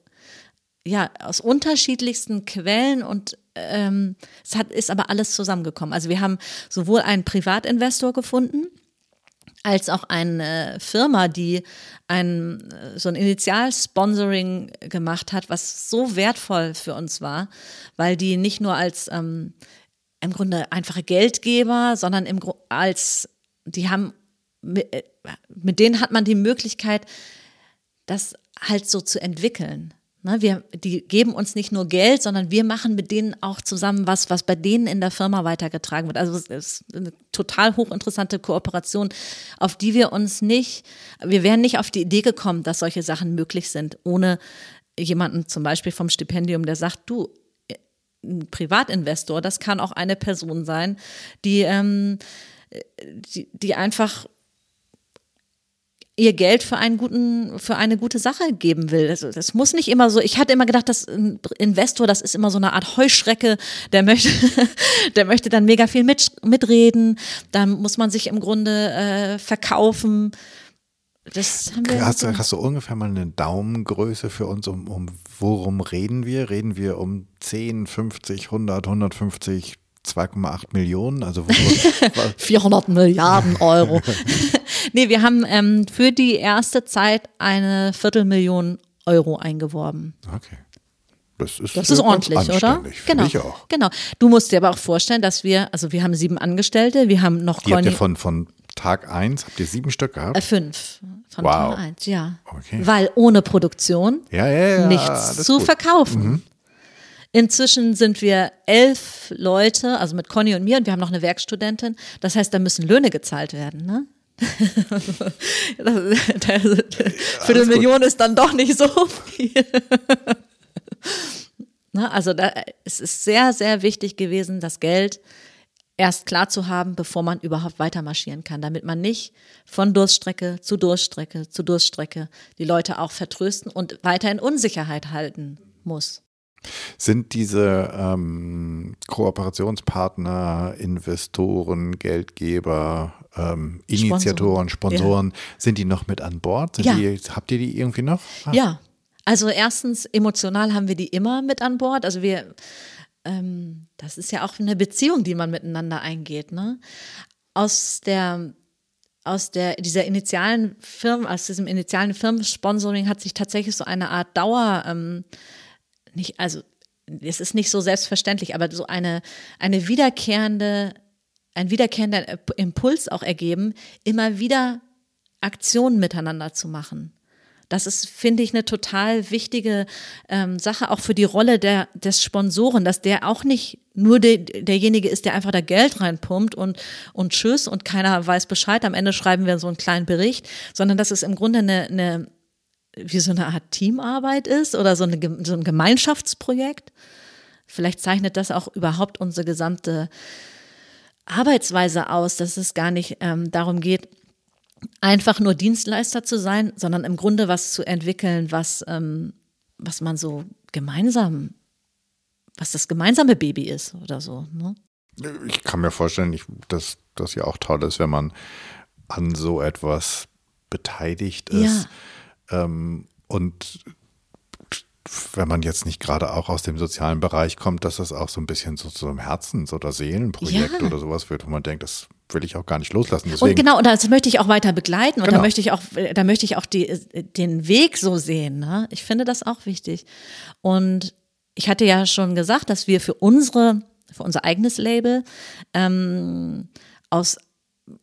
ja, aus unterschiedlichsten Quellen und ähm, es hat, ist aber alles zusammengekommen. Also wir haben sowohl einen Privatinvestor gefunden, als auch eine Firma, die ein so ein Initialsponsoring gemacht hat, was so wertvoll für uns war, weil die nicht nur als ähm, im Grunde einfache Geldgeber, sondern im als die haben mit, äh, mit denen hat man die Möglichkeit, das halt so zu entwickeln. Ne, wir, die geben uns nicht nur Geld, sondern wir machen mit denen auch zusammen was, was bei denen in der Firma weitergetragen wird. Also es ist eine total hochinteressante Kooperation, auf die wir uns nicht, wir wären nicht auf die Idee gekommen, dass solche Sachen möglich sind, ohne jemanden zum Beispiel vom Stipendium, der sagt, du, ein Privatinvestor, das kann auch eine Person sein, die, ähm, die, die einfach ihr Geld für einen guten, für eine gute Sache geben will. Das, das, muss nicht immer so. Ich hatte immer gedacht, dass ein Investor, das ist immer so eine Art Heuschrecke, der möchte, [laughs] der möchte dann mega viel mit, mitreden. Dann muss man sich im Grunde äh, verkaufen. Das haben wir hast, hast, du ungefähr mal eine Daumengröße für uns, um, um worum reden wir? Reden wir um 10, 50, 100, 150, 2,8 Millionen? Also 400 [laughs] Milliarden Euro. [laughs] nee, wir haben ähm, für die erste Zeit eine Viertelmillion Euro eingeworben. Okay. Das ist, das ist ordentlich, oder? Genau. Ich auch. Genau. Du musst dir aber auch vorstellen, dass wir, also wir haben sieben Angestellte, wir haben noch Die habt ihr von, von Tag 1, habt ihr sieben Stück gehabt? Äh, fünf. Von wow. Tag 1, ja. Okay. Weil ohne Produktion ja, ja, ja, nichts zu gut. verkaufen. Mhm. Inzwischen sind wir elf Leute, also mit Conny und mir, und wir haben noch eine Werkstudentin. Das heißt, da müssen Löhne gezahlt werden, ne? [laughs] Für eine Million ist dann doch nicht so viel. [laughs] Na, also da, es ist sehr, sehr wichtig gewesen, das Geld erst klar zu haben, bevor man überhaupt weiter marschieren kann, damit man nicht von Durststrecke zu Durststrecke zu Durststrecke die Leute auch vertrösten und weiter in Unsicherheit halten muss. Sind diese ähm, Kooperationspartner, Investoren, Geldgeber, ähm, Initiatoren, Sponsoren, ja. sind die noch mit an Bord? Ja. Die, habt ihr die irgendwie noch? Ah. Ja, also erstens, emotional haben wir die immer mit an Bord. Also wir, ähm, das ist ja auch eine Beziehung, die man miteinander eingeht. Ne? Aus der aus der, dieser initialen Firmen, aus diesem initialen Firmensponsoring hat sich tatsächlich so eine Art Dauer, ähm, nicht, also es ist nicht so selbstverständlich, aber so eine, eine wiederkehrende, ein wiederkehrender Impuls auch ergeben, immer wieder Aktionen miteinander zu machen. Das ist, finde ich, eine total wichtige ähm, Sache, auch für die Rolle der, des Sponsoren, dass der auch nicht nur de, derjenige ist, der einfach da Geld reinpumpt und, und tschüss und keiner weiß Bescheid. Am Ende schreiben wir so einen kleinen Bericht, sondern dass es im Grunde eine, eine wie so eine Art Teamarbeit ist oder so, eine, so ein Gemeinschaftsprojekt. Vielleicht zeichnet das auch überhaupt unsere gesamte Arbeitsweise aus, dass es gar nicht ähm, darum geht, einfach nur Dienstleister zu sein, sondern im Grunde was zu entwickeln, was, ähm, was man so gemeinsam, was das gemeinsame Baby ist oder so. Ne? Ich kann mir vorstellen, ich, dass das ja auch toll ist, wenn man an so etwas beteiligt ist. Ja. Ähm, und wenn man jetzt nicht gerade auch aus dem sozialen Bereich kommt, dass das auch so ein bisschen so zu einem Herzens- oder Seelenprojekt ja. oder sowas wird, wo man denkt, das will ich auch gar nicht loslassen. Deswegen, und genau, und das möchte ich auch weiter begleiten und genau. da möchte ich auch, da möchte ich auch die, den Weg so sehen. Ne? Ich finde das auch wichtig. Und ich hatte ja schon gesagt, dass wir für unsere, für unser eigenes Label ähm, aus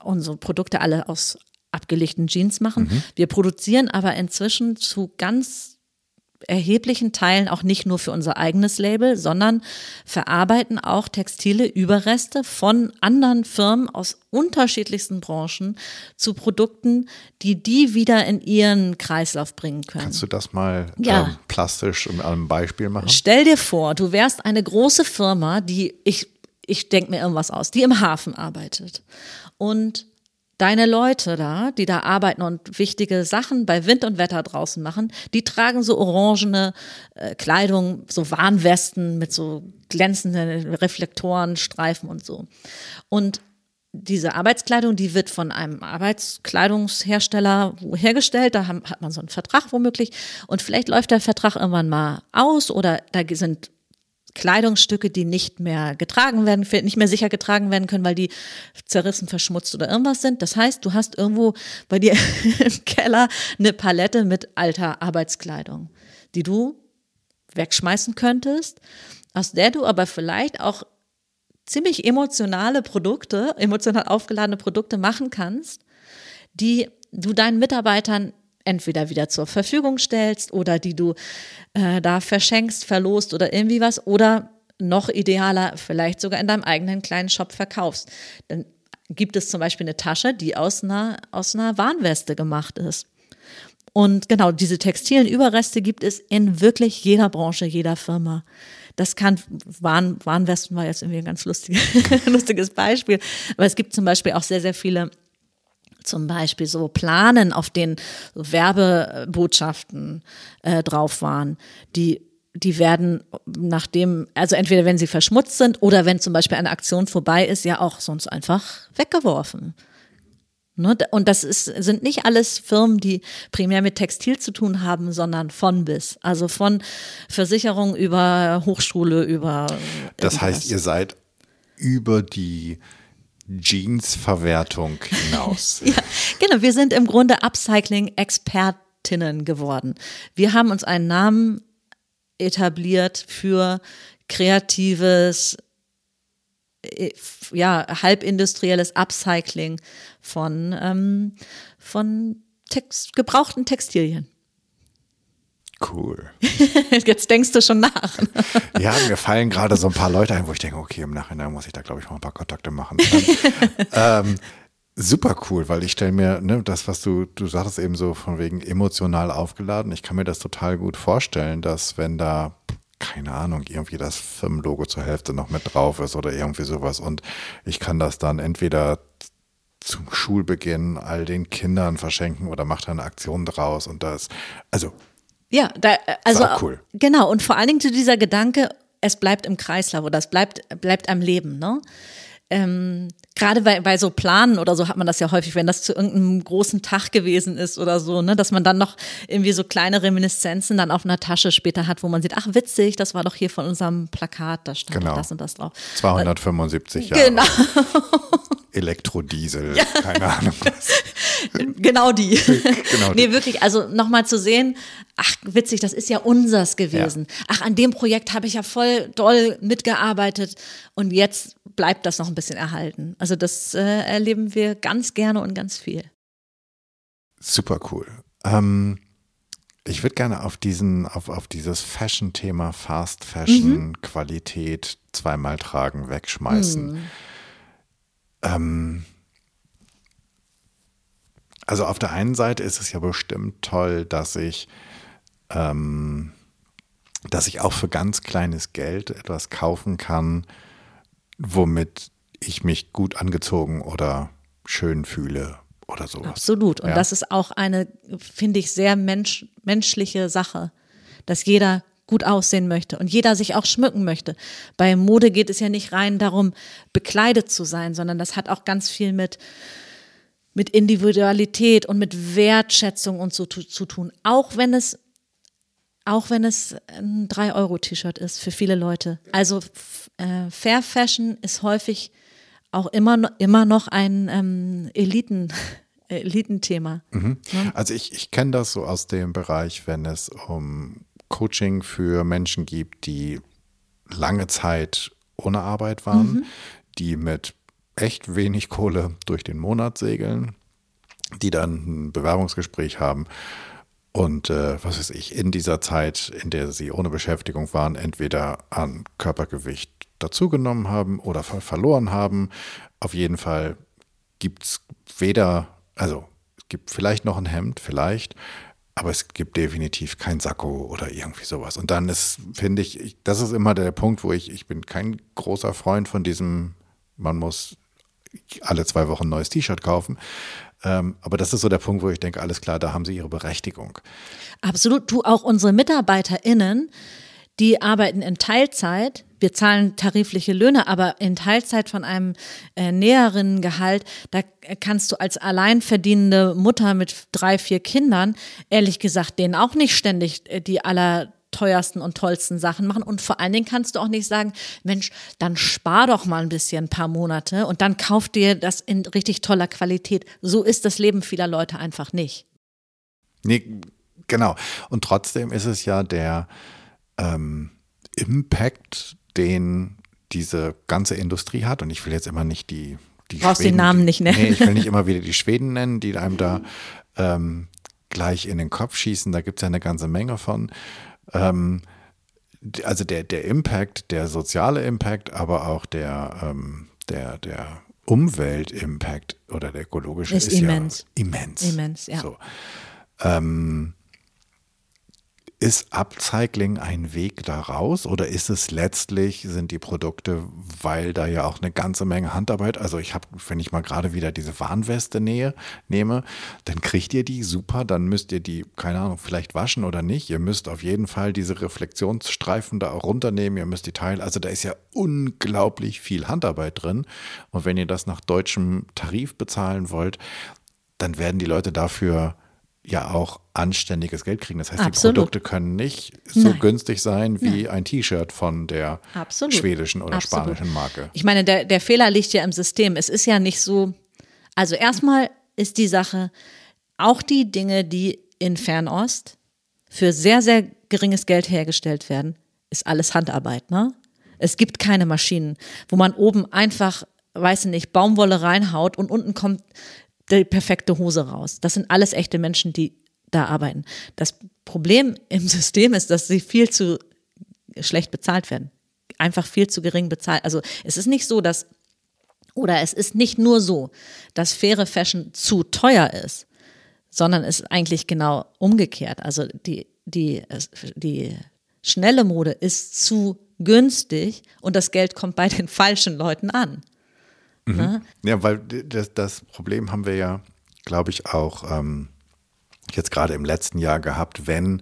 unsere Produkte alle aus abgelegten Jeans machen. Mhm. Wir produzieren aber inzwischen zu ganz erheblichen Teilen auch nicht nur für unser eigenes Label, sondern verarbeiten auch textile Überreste von anderen Firmen aus unterschiedlichsten Branchen zu Produkten, die die wieder in ihren Kreislauf bringen können. Kannst du das mal ja. ähm, plastisch in einem Beispiel machen? Stell dir vor, du wärst eine große Firma, die ich ich denke mir irgendwas aus, die im Hafen arbeitet und deine Leute da, die da arbeiten und wichtige Sachen bei Wind und Wetter draußen machen, die tragen so orangene äh, Kleidung, so Warnwesten mit so glänzenden Reflektoren, Streifen und so. Und diese Arbeitskleidung, die wird von einem Arbeitskleidungshersteller hergestellt. Da hat man so einen Vertrag womöglich. Und vielleicht läuft der Vertrag irgendwann mal aus oder da sind Kleidungsstücke, die nicht mehr getragen werden, nicht mehr sicher getragen werden können, weil die zerrissen, verschmutzt oder irgendwas sind. Das heißt, du hast irgendwo bei dir [laughs] im Keller eine Palette mit alter Arbeitskleidung, die du wegschmeißen könntest, aus der du aber vielleicht auch ziemlich emotionale Produkte, emotional aufgeladene Produkte machen kannst, die du deinen Mitarbeitern entweder wieder zur Verfügung stellst oder die du äh, da verschenkst, verlost oder irgendwie was oder noch idealer vielleicht sogar in deinem eigenen kleinen Shop verkaufst. Dann gibt es zum Beispiel eine Tasche, die aus einer, aus einer Warnweste gemacht ist. Und genau, diese textilen Überreste gibt es in wirklich jeder Branche, jeder Firma. Das kann, Warn, Warnwesten war jetzt irgendwie ein ganz lustig, [laughs] lustiges Beispiel. Aber es gibt zum Beispiel auch sehr, sehr viele zum Beispiel so Planen, auf denen so Werbebotschaften äh, drauf waren, die die werden nachdem, also entweder wenn sie verschmutzt sind oder wenn zum Beispiel eine Aktion vorbei ist, ja auch sonst einfach weggeworfen. Ne? Und das ist, sind nicht alles Firmen, die primär mit Textil zu tun haben, sondern von bis. Also von Versicherung über Hochschule, über. Das heißt, ihr seid über die Jeans-Verwertung hinaus. [laughs] ja, genau. Wir sind im Grunde Upcycling-Expertinnen geworden. Wir haben uns einen Namen etabliert für kreatives, äh, ja, halbindustrielles Upcycling von, ähm, von Text, gebrauchten Textilien. Cool. [laughs] Jetzt denkst du schon nach. [laughs] ja, mir fallen gerade so ein paar Leute ein, wo ich denke, okay, im Nachhinein muss ich da, glaube ich, mal ein paar Kontakte machen. [laughs] ähm, super cool, weil ich stelle mir, ne, das, was du, du sagtest eben so von wegen emotional aufgeladen, ich kann mir das total gut vorstellen, dass wenn da, keine Ahnung, irgendwie das Firmenlogo zur Hälfte noch mit drauf ist oder irgendwie sowas und ich kann das dann entweder zum Schulbeginn all den Kindern verschenken oder macht da eine Aktion draus und das, also ja, da, also cool. genau und vor allen Dingen zu dieser Gedanke, es bleibt im Kreislauf oder es bleibt bleibt am Leben, ne? Ähm, Gerade bei, bei so Planen oder so hat man das ja häufig, wenn das zu irgendeinem großen Tag gewesen ist oder so, ne, dass man dann noch irgendwie so kleine Reminiszenzen dann auf einer Tasche später hat, wo man sieht, ach witzig, das war doch hier von unserem Plakat, da stand genau. das und das drauf. 275 Jahre. Genau. [laughs] Elektrodiesel, ja. keine Ahnung. [laughs] genau die. [laughs] genau die. Nee, wirklich, also nochmal zu sehen, ach witzig, das ist ja unsers gewesen. Ja. Ach, an dem Projekt habe ich ja voll doll mitgearbeitet und jetzt bleibt das noch ein bisschen erhalten. Also das äh, erleben wir ganz gerne und ganz viel. Super cool. Ähm, ich würde gerne auf diesen, auf, auf dieses Fashion-Thema, Fast Fashion, mhm. Qualität, zweimal tragen, wegschmeißen. Mhm. Ähm, also auf der einen Seite ist es ja bestimmt toll, dass ich, ähm, dass ich auch für ganz kleines Geld etwas kaufen kann, womit ich mich gut angezogen oder schön fühle oder sowas. Absolut. Und ja. das ist auch eine, finde ich, sehr mensch, menschliche Sache, dass jeder gut aussehen möchte und jeder sich auch schmücken möchte. Bei Mode geht es ja nicht rein darum, bekleidet zu sein, sondern das hat auch ganz viel mit, mit Individualität und mit Wertschätzung und so zu, zu tun. Auch wenn es, auch wenn es ein 3-Euro-T-Shirt ist für viele Leute. Also äh, Fair Fashion ist häufig auch immer, immer noch ein ähm, Eliten. [laughs] Elitenthema. Mhm. Ja? Also ich, ich kenne das so aus dem Bereich, wenn es um Coaching für Menschen gibt, die lange Zeit ohne Arbeit waren, mhm. die mit echt wenig Kohle durch den Monat segeln, die dann ein Bewerbungsgespräch haben und äh, was weiß ich, in dieser Zeit, in der sie ohne Beschäftigung waren, entweder an Körpergewicht dazugenommen haben oder verloren haben. Auf jeden Fall gibt es weder, also es gibt vielleicht noch ein Hemd, vielleicht, aber es gibt definitiv kein Sakko oder irgendwie sowas. Und dann ist, finde ich, ich, das ist immer der Punkt, wo ich, ich bin kein großer Freund von diesem, man muss alle zwei Wochen ein neues T-Shirt kaufen. Ähm, aber das ist so der Punkt, wo ich denke, alles klar, da haben sie ihre Berechtigung. Absolut. Du, auch unsere MitarbeiterInnen, die arbeiten in Teilzeit. Wir zahlen tarifliche Löhne, aber in Teilzeit von einem äh, näheren Gehalt, da kannst du als alleinverdienende Mutter mit drei, vier Kindern, ehrlich gesagt, denen auch nicht ständig äh, die aller teuersten und tollsten Sachen machen. Und vor allen Dingen kannst du auch nicht sagen, Mensch, dann spar doch mal ein bisschen ein paar Monate und dann kauf dir das in richtig toller Qualität. So ist das Leben vieler Leute einfach nicht. Nee, genau. Und trotzdem ist es ja der ähm, Impact, den diese ganze Industrie hat. Und ich will jetzt immer nicht die die Brauchst Schweden, den Namen nicht nennen. Nee, ich will nicht [laughs] immer wieder die Schweden nennen, die einem da ähm, gleich in den Kopf schießen. Da gibt es ja eine ganze Menge von. Ähm, also der, der Impact, der soziale Impact, aber auch der, ähm, der, der Umwelt-Impact oder der ökologische ist, ist immens. ja immens. Immens, ja. So. Ähm, ist Upcycling ein Weg daraus oder ist es letztlich, sind die Produkte, weil da ja auch eine ganze Menge Handarbeit, also ich habe, wenn ich mal gerade wieder diese Warnweste nähe, nehme, dann kriegt ihr die super, dann müsst ihr die, keine Ahnung, vielleicht waschen oder nicht. Ihr müsst auf jeden Fall diese Reflexionsstreifen da auch runternehmen, ihr müsst die Teile, also da ist ja unglaublich viel Handarbeit drin. Und wenn ihr das nach deutschem Tarif bezahlen wollt, dann werden die Leute dafür ja auch anständiges Geld kriegen. Das heißt, Absolut. die Produkte können nicht so Nein. günstig sein wie ein T-Shirt von der Absolut. schwedischen oder Absolut. spanischen Marke. Ich meine, der, der Fehler liegt ja im System. Es ist ja nicht so, also erstmal ist die Sache, auch die Dinge, die in Fernost für sehr, sehr geringes Geld hergestellt werden, ist alles Handarbeit, ne? Es gibt keine Maschinen, wo man oben einfach, weiß ich nicht, Baumwolle reinhaut und unten kommt die perfekte Hose raus. Das sind alles echte Menschen, die da arbeiten. Das Problem im [laughs] System ist, dass sie viel zu schlecht bezahlt werden. Einfach viel zu gering bezahlt. Also es ist nicht so, dass, oder es ist nicht nur so, dass faire Fashion zu teuer ist, sondern es ist eigentlich genau umgekehrt. Also die, die, die schnelle Mode ist zu günstig und das Geld kommt bei den [laughs] falschen Leuten an. Ne? Ja, weil das, das Problem haben wir ja, glaube ich, auch ähm, jetzt gerade im letzten Jahr gehabt, wenn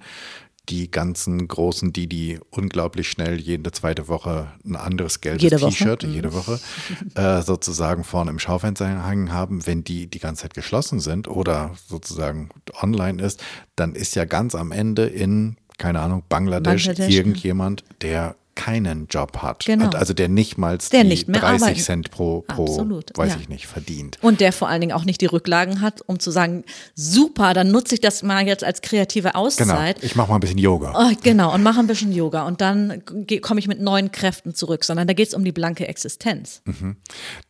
die ganzen großen, die die unglaublich schnell jede zweite Woche ein anderes gelbes. T-Shirt, jede Woche, [laughs] äh, sozusagen vorne im Schaufenster hängen haben, wenn die die ganze Zeit geschlossen sind oder sozusagen online ist, dann ist ja ganz am Ende in, keine Ahnung, Bangladesch, Bangladesch, irgendjemand, der keinen Job hat. Genau. Also der nicht mal Der die nicht mehr 30 arbeitet. Cent pro, pro Absolut, weiß ja. ich nicht, verdient. Und der vor allen Dingen auch nicht die Rücklagen hat, um zu sagen, super, dann nutze ich das mal jetzt als kreative Genau. Auszeit. Ich mache mal ein bisschen Yoga. Oh, genau, und mache ein bisschen Yoga und dann komme ich mit neuen Kräften zurück, sondern da geht es um die blanke Existenz.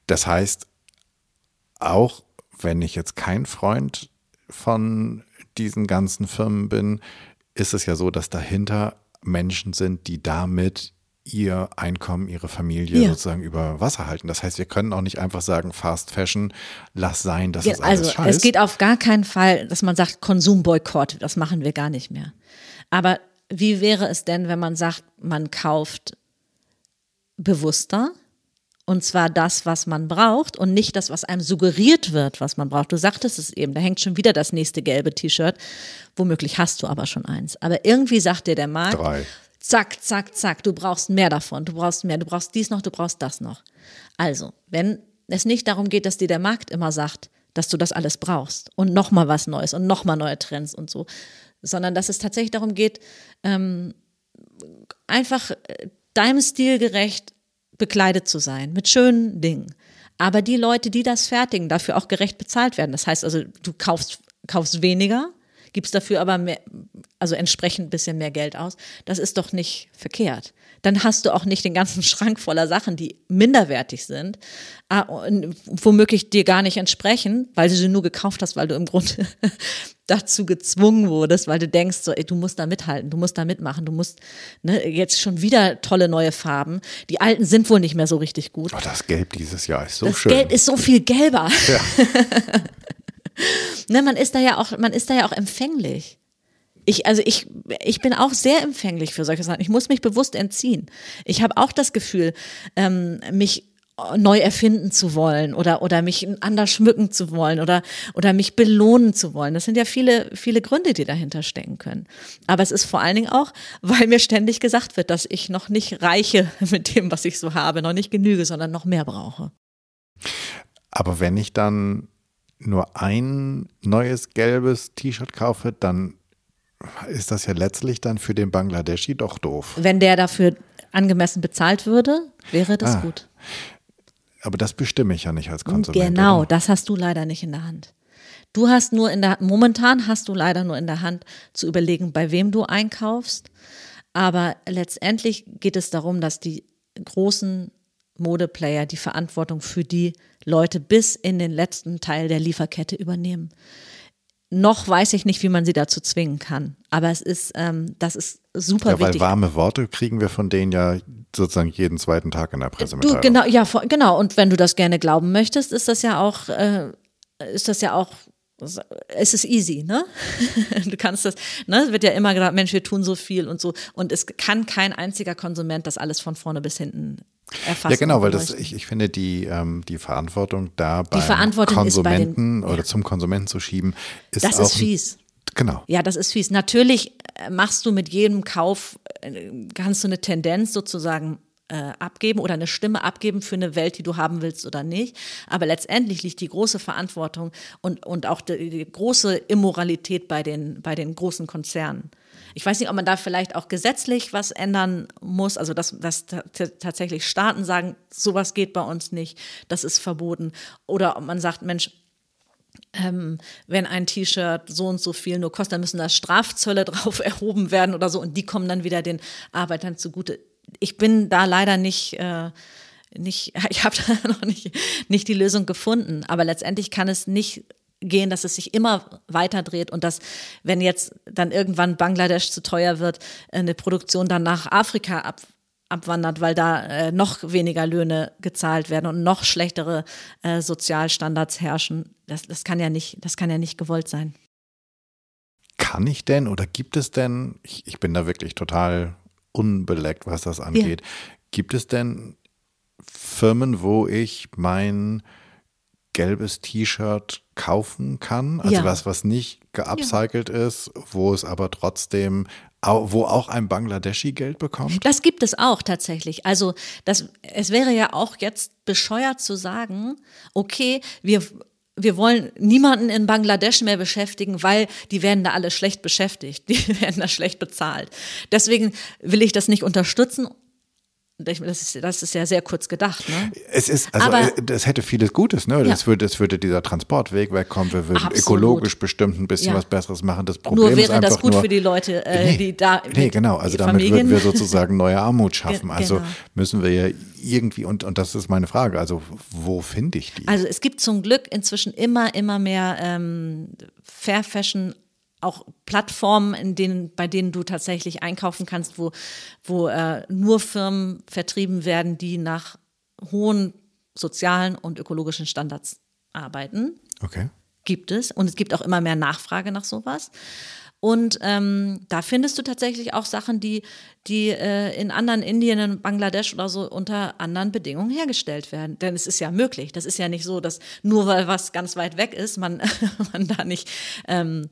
Das heißt, auch wenn ich jetzt kein Freund von diesen ganzen Firmen bin, ist es ja so, dass dahinter Menschen sind, die damit ihr Einkommen, ihre Familie Ja. sozusagen über Wasser halten. Das heißt, wir können auch nicht einfach sagen, Fast Fashion, lass sein, das ist Ge- alles also scheiß. es geht auf gar keinen Fall, dass man sagt Konsumboykott, das machen wir gar nicht mehr. Aber wie wäre es denn, wenn man sagt, man kauft bewusster und zwar das, was man braucht und nicht das, was einem suggeriert wird, was man braucht. Du sagtest es eben, da hängt schon wieder das nächste gelbe T-Shirt. Womöglich hast du aber schon eins. Aber irgendwie sagt dir der Markt, Drei. Zack, zack, zack, du brauchst mehr davon, du brauchst mehr, du brauchst dies noch, du brauchst das noch. Also, wenn es nicht darum geht, dass dir der Markt immer sagt, dass du das alles brauchst und nochmal was Neues und nochmal neue Trends und so, sondern dass es tatsächlich darum geht, ähm, einfach äh, deinem Stil gerecht bekleidet zu sein, mit schönen Dingen. Aber die Leute, die das fertigen, dafür auch gerecht bezahlt werden. Das heißt also, du kaufst, kaufst weniger, gibst dafür aber mehr, also entsprechend ein bisschen mehr Geld aus. Das ist doch nicht verkehrt. Dann hast du auch nicht den ganzen [laughs] Schrank voller Sachen, die minderwertig sind, ah, womöglich dir gar nicht entsprechen, weil du sie nur gekauft hast, weil du im Grunde [laughs] dazu gezwungen wurdest, weil du denkst, so, ey, du musst da mithalten, du musst da mitmachen, du musst ne, jetzt schon wieder tolle neue Farben. Die alten sind wohl nicht mehr so richtig gut. Oh, das Gelb dieses Jahr ist so Das schön. Gelb ist so viel gelber. Ja. [laughs] [laughs] ne, man ist da ja auch, man ist da ja auch empfänglich. Ich, also ich, ich bin auch sehr empfänglich für solche Sachen. Ich muss mich bewusst entziehen. Ich habe auch das Gefühl, ähm, mich neu erfinden zu wollen oder, oder mich anders schmücken zu wollen oder, oder mich belohnen zu wollen. Das sind ja viele, viele Gründe, die dahinter stecken können. Aber es ist vor allen Dingen auch, weil mir ständig gesagt wird, dass ich noch nicht reiche [laughs] mit dem, was ich so habe, noch nicht genüge, sondern noch mehr brauche. Aber wenn ich dann nur ein neues gelbes T-Shirt kaufe, dann ist das ja letztlich dann für den Bangladeschi doch doof. Wenn der dafür angemessen bezahlt würde, wäre das ah. gut. Aber das bestimme ich ja nicht als Konsument. Genau, oder? das hast du leider nicht in der Hand. Du hast nur in der momentan hast du leider nur in der Hand zu überlegen, bei wem du einkaufst. Aber letztendlich geht es darum, dass die großen Modeplayer die Verantwortung für die Leute bis in den letzten Teil der Lieferkette übernehmen. Noch weiß ich nicht, wie man sie dazu zwingen kann. Aber es ist, ähm, das ist super ja, weil wichtig. Warme Worte kriegen wir von denen ja sozusagen jeden zweiten Tag in der Pressemitteilung. Du, genau, ja, genau. Und wenn du das gerne glauben möchtest, ist das ja auch, äh, ist das ja auch es ist easy, ne? [laughs] Du kannst das, ne? Es wird ja immer gesagt, Mensch, wir tun so viel und so. Und es kann kein einziger Konsument das alles von vorne bis hinten erfassen. Ja, genau, weil das, ich, ich finde, die, ähm, die Verantwortung da beim Verantwortung Konsumenten den, oder ja. zum Konsumenten zu schieben, ist Das auch ist fies. Genau. Ja, das ist fies. Natürlich äh, machst du mit jedem Kauf, äh, kannst du eine Tendenz sozusagen äh, abgeben oder eine Stimme abgeben für eine Welt, die du haben willst oder nicht. Aber letztendlich liegt die große Verantwortung und, und auch die, die große Immoralität bei den, bei den großen Konzernen. Ich weiß nicht, ob man da vielleicht auch gesetzlich was ändern muss, also dass, dass tatsächlich Staaten sagen, sowas geht bei uns nicht, das ist verboten. Oder ob man sagt, Mensch, ähm, wenn ein T-Shirt so und so viel nur kostet, dann müssen da Strafzölle [laughs] drauf erhoben werden oder so und die kommen dann wieder den Arbeitern zugute. Ich bin da leider nicht, äh, nicht [laughs] ich habe da noch nicht, nicht die Lösung gefunden, aber letztendlich kann es nicht gehen, dass es sich immer weiter dreht und dass, wenn jetzt dann irgendwann Bangladesch zu teuer wird, eine Produktion dann nach Afrika ab, abwandert, weil da äh, noch weniger Löhne gezahlt werden und noch schlechtere äh, Sozialstandards herrschen. Das, das, kann ja nicht, das kann ja nicht gewollt sein. Kann ich denn oder gibt es denn, ich, ich bin da wirklich total unbeleckt, was das angeht, ja. gibt es denn Firmen, wo ich mein gelbes T-Shirt kaufen kann, also ja. was, was nicht geupcycelt ja. ist, wo es aber trotzdem, wo auch ein Bangladeschi Geld bekommt? Das gibt es auch tatsächlich. Also das, es wäre ja auch jetzt bescheuert zu sagen, okay, wir wir wollen niemanden in Bangladesch mehr beschäftigen, weil die werden da alle schlecht beschäftigt, [laughs] die werden da schlecht bezahlt. Deswegen will ich das nicht unterstützen das ist, das ist ja sehr kurz gedacht. Ne? Es ist, also Aber, äh, das hätte vieles Gutes, ne? Das, ja. würde, das würde dieser Transportweg wegkommen, wir würden Absolut. ökologisch bestimmt ein bisschen ja. was Besseres machen. Das Problem nur wäre ist einfach das gut nur, für die Leute, äh, nee, die da. Nee, genau, also damit Familien. würden wir sozusagen neue Armut [laughs] schaffen. Also genau. müssen wir ja irgendwie, und, und das ist meine Frage, also wo finde ich die? Also es gibt zum Glück inzwischen immer, immer mehr ähm, Fair Fashion auch Plattformen, in denen, bei denen du tatsächlich einkaufen kannst, wo, wo äh, nur Firmen vertrieben werden, die nach hohen sozialen und ökologischen Standards arbeiten. Okay. Gibt es. Und es gibt auch immer mehr Nachfrage nach sowas. Und ähm, da findest du tatsächlich auch Sachen, die, die äh, in anderen Indien, in Bangladesch oder so unter anderen Bedingungen hergestellt werden. Denn es ist ja möglich. Das ist ja nicht so, dass nur weil was ganz weit weg ist, man, [laughs] man da nicht, ähm,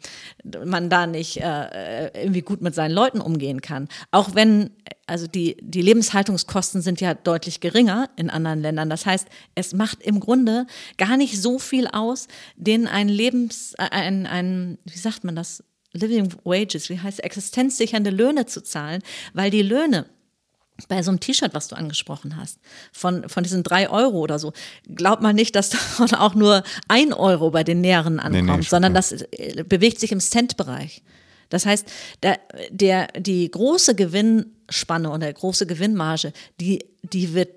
man da nicht äh, irgendwie gut mit seinen Leuten umgehen kann. Auch wenn, also die, die Lebenshaltungskosten sind ja deutlich geringer in anderen Ländern. Das heißt, es macht im Grunde gar nicht so viel aus, denen ein Lebens, äh, ein, ein, wie sagt man das? Living Wages, wie heißt existenzsichernde Löhne zu zahlen, weil die Löhne bei so einem T-Shirt, was du angesprochen hast, von, von diesen drei Euro oder so, glaubt man nicht, dass [laughs] davon auch nur ein Euro bei den Näheren ankommt, nee, nee, sondern das äh, bewegt sich im Cent-Bereich. Das heißt, der, der, die große Gewinnspanne und der große Gewinnmarge, die, die wird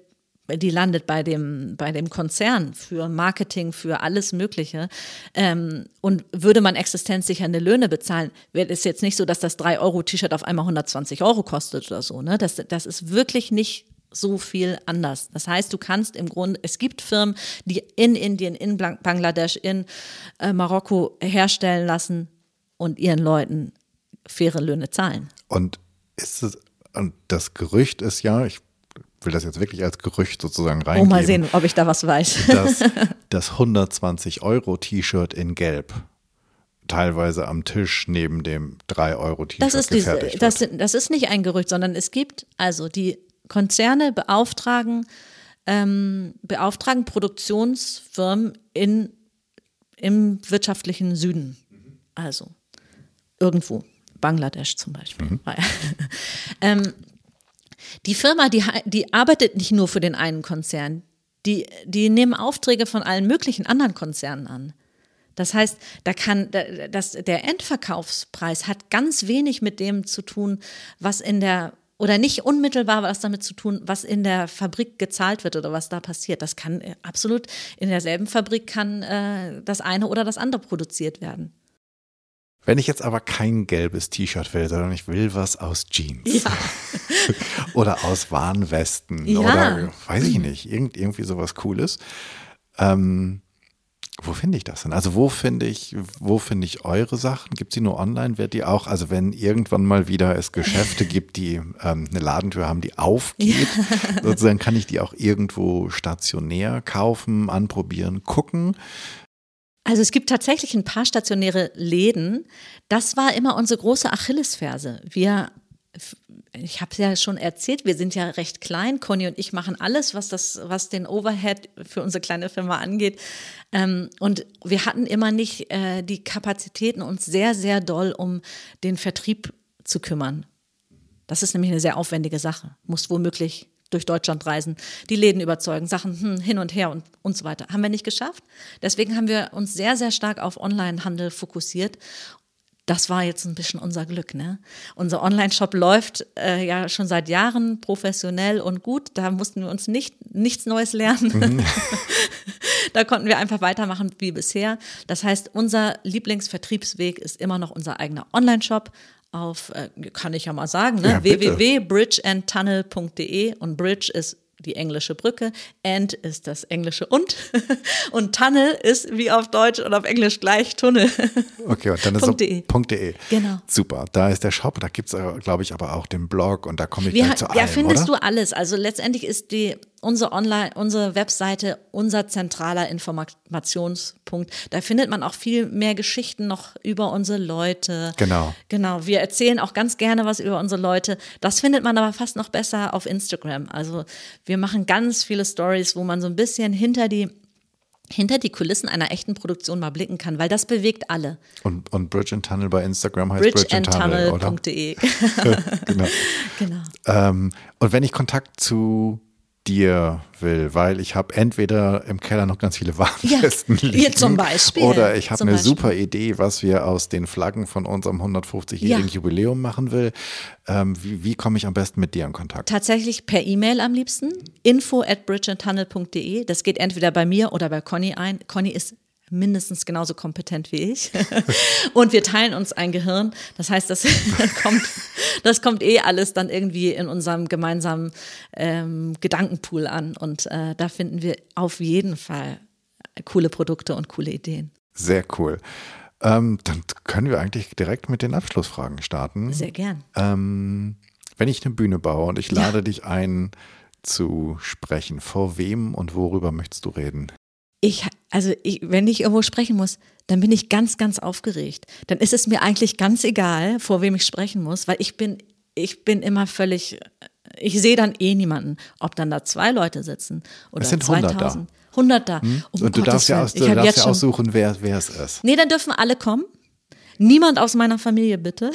die landet bei dem, bei dem Konzern für Marketing, für alles Mögliche. Ähm, und würde man existenzsichernde Löhne bezahlen, wäre es jetzt nicht so, dass das 3-Euro-T-Shirt auf einmal 120 Euro kostet oder so. Ne? Das, das ist wirklich nicht so viel anders. Das heißt, du kannst im Grunde, es gibt Firmen, die in Indien, in Bangladesch, in äh, Marokko herstellen lassen und ihren Leuten faire Löhne zahlen. Und ist es, und das Gerücht ist ja, ich will das jetzt wirklich als Gerücht sozusagen reingeben. Oh, mal sehen, ob ich da was weiß. dass [laughs] das 120 Euro T-Shirt in Gelb teilweise am Tisch neben dem 3 Euro T-Shirt Das das, das ist nicht ein Gerücht, sondern es gibt, also die Konzerne beauftragen, ähm, beauftragen Produktionsfirmen in, im wirtschaftlichen Süden. Also irgendwo, Bangladesch zum Beispiel. [laughs] ähm, die Firma, die, die arbeitet nicht nur für den einen Konzern, die, die nehmen Aufträge von allen möglichen anderen Konzernen an. Das heißt, da kann da- das, der Endverkaufspreis hat ganz wenig mit dem zu tun, was in der oder nicht unmittelbar was damit zu tun, was in der Fabrik gezahlt wird oder was da passiert. Das kann äh, absolut in derselben Fabrik kann äh, das eine oder das andere produziert werden. Wenn ich jetzt aber kein gelbes T-Shirt will, sondern ich will was aus Jeans Ja. [laughs] oder aus Warnwesten Ja. oder weiß ich nicht, irgend, irgendwie sowas Cooles. Ähm, wo finde ich das denn? Also wo finde ich, wo finde ich eure Sachen? Gibt sie nur online? Wird die auch, also wenn irgendwann mal wieder es Geschäfte [laughs] gibt, die ähm, eine Ladentür haben, die aufgeht, sozusagen kann ich die auch irgendwo stationär kaufen, anprobieren, gucken. Also es gibt tatsächlich ein paar stationäre Läden. Das war immer unsere große Achillesferse. Wir, ich habe es ja schon erzählt, wir sind ja recht klein. Conny und ich machen alles, was das, was den Overhead für unsere kleine Firma angeht. Ähm, und wir hatten immer nicht äh, die Kapazitäten, uns sehr, sehr doll um den Vertrieb zu kümmern. Das ist nämlich eine sehr aufwendige Sache. Muss womöglich durch Deutschland reisen, die Läden überzeugen, Sachen hm, hin und her und, und so weiter. Haben wir nicht geschafft. Deswegen haben wir uns sehr, sehr stark auf Onlinehandel fokussiert. Das war jetzt ein bisschen unser Glück. Ne? Unser Online-Shop läuft äh, ja schon seit Jahren professionell und gut. Da mussten wir uns nicht, nichts Neues lernen. [laughs] da konnten wir einfach weitermachen wie bisher. Das heißt, unser Lieblingsvertriebsweg ist immer noch unser eigener Online-Shop auf, äh, kann ich ja mal sagen, ne? Ja, www.bridgeandtunnel.de und Bridge ist die englische Brücke, and ist das englische und [laughs] und Tunnel ist wie auf Deutsch und auf Englisch gleich Tunnel. [laughs] Okay, und dann ist Punkt de. .de. Genau. Super, da ist der Shop, da gibt es, glaube ich, aber auch den Blog und da komme ich Wir, gleich zu allem, ja, findest oder? du alles. Also letztendlich ist die unsere Online, unsere Webseite unser zentraler Informationspunkt. Da findet man auch viel mehr Geschichten noch über unsere Leute. Genau. Genau. Wir erzählen auch ganz gerne was über unsere Leute. Das findet man aber fast noch besser auf Instagram. Also wir machen ganz viele Stories, wo man so ein bisschen hinter die hinter die Kulissen einer echten Produktion mal blicken kann, weil das bewegt alle. Und, und Bridge and Tunnel bei Instagram heißt Bridge, and Tunnel, oder? Bridgeandtunnel.de. [laughs] genau. [laughs] genau. Ähm, und wenn ich Kontakt zu dir will, weil ich habe entweder im Keller noch ganz viele [laughs] Warnwesten Ja, liegen zum Beispiel. oder ich habe eine Beispiel. super Idee, was wir aus den Flaggen von unserem 150-jährigen Ja. Jubiläum machen will. Ähm, wie, wie komme ich am besten mit dir in Kontakt? Tatsächlich per E-Mail am liebsten. Info at bridgeandtunnel.de. Das geht entweder bei mir oder bei Conny ein. Conny ist mindestens genauso kompetent wie ich. [laughs] Und wir teilen uns ein Gehirn. Das heißt, das [laughs] kommt, das kommt eh alles dann irgendwie in unserem gemeinsamen ähm, Gedankenpool an. Und äh, da finden wir auf jeden Fall coole Produkte und coole Ideen. Sehr cool. Ähm, dann können wir eigentlich direkt mit den Abschlussfragen starten. Sehr gern. Ähm, wenn ich eine Bühne baue und ich lade dich ein zu sprechen, vor wem und worüber möchtest du reden? Ich, also ich, wenn ich irgendwo sprechen muss, dann bin ich ganz, ganz aufgeregt. Dann ist es mir eigentlich ganz egal, vor wem ich sprechen muss, weil ich bin, ich bin immer völlig, ich sehe dann eh niemanden, ob dann da zwei Leute sitzen oder Es sind 100 da. 2000. 100 da. Um Hm? und du Gottes darfst ja, aus, du darfst ja aussuchen, wer, wer es ist. Nee, dann dürfen alle kommen. Niemand aus meiner Familie, bitte.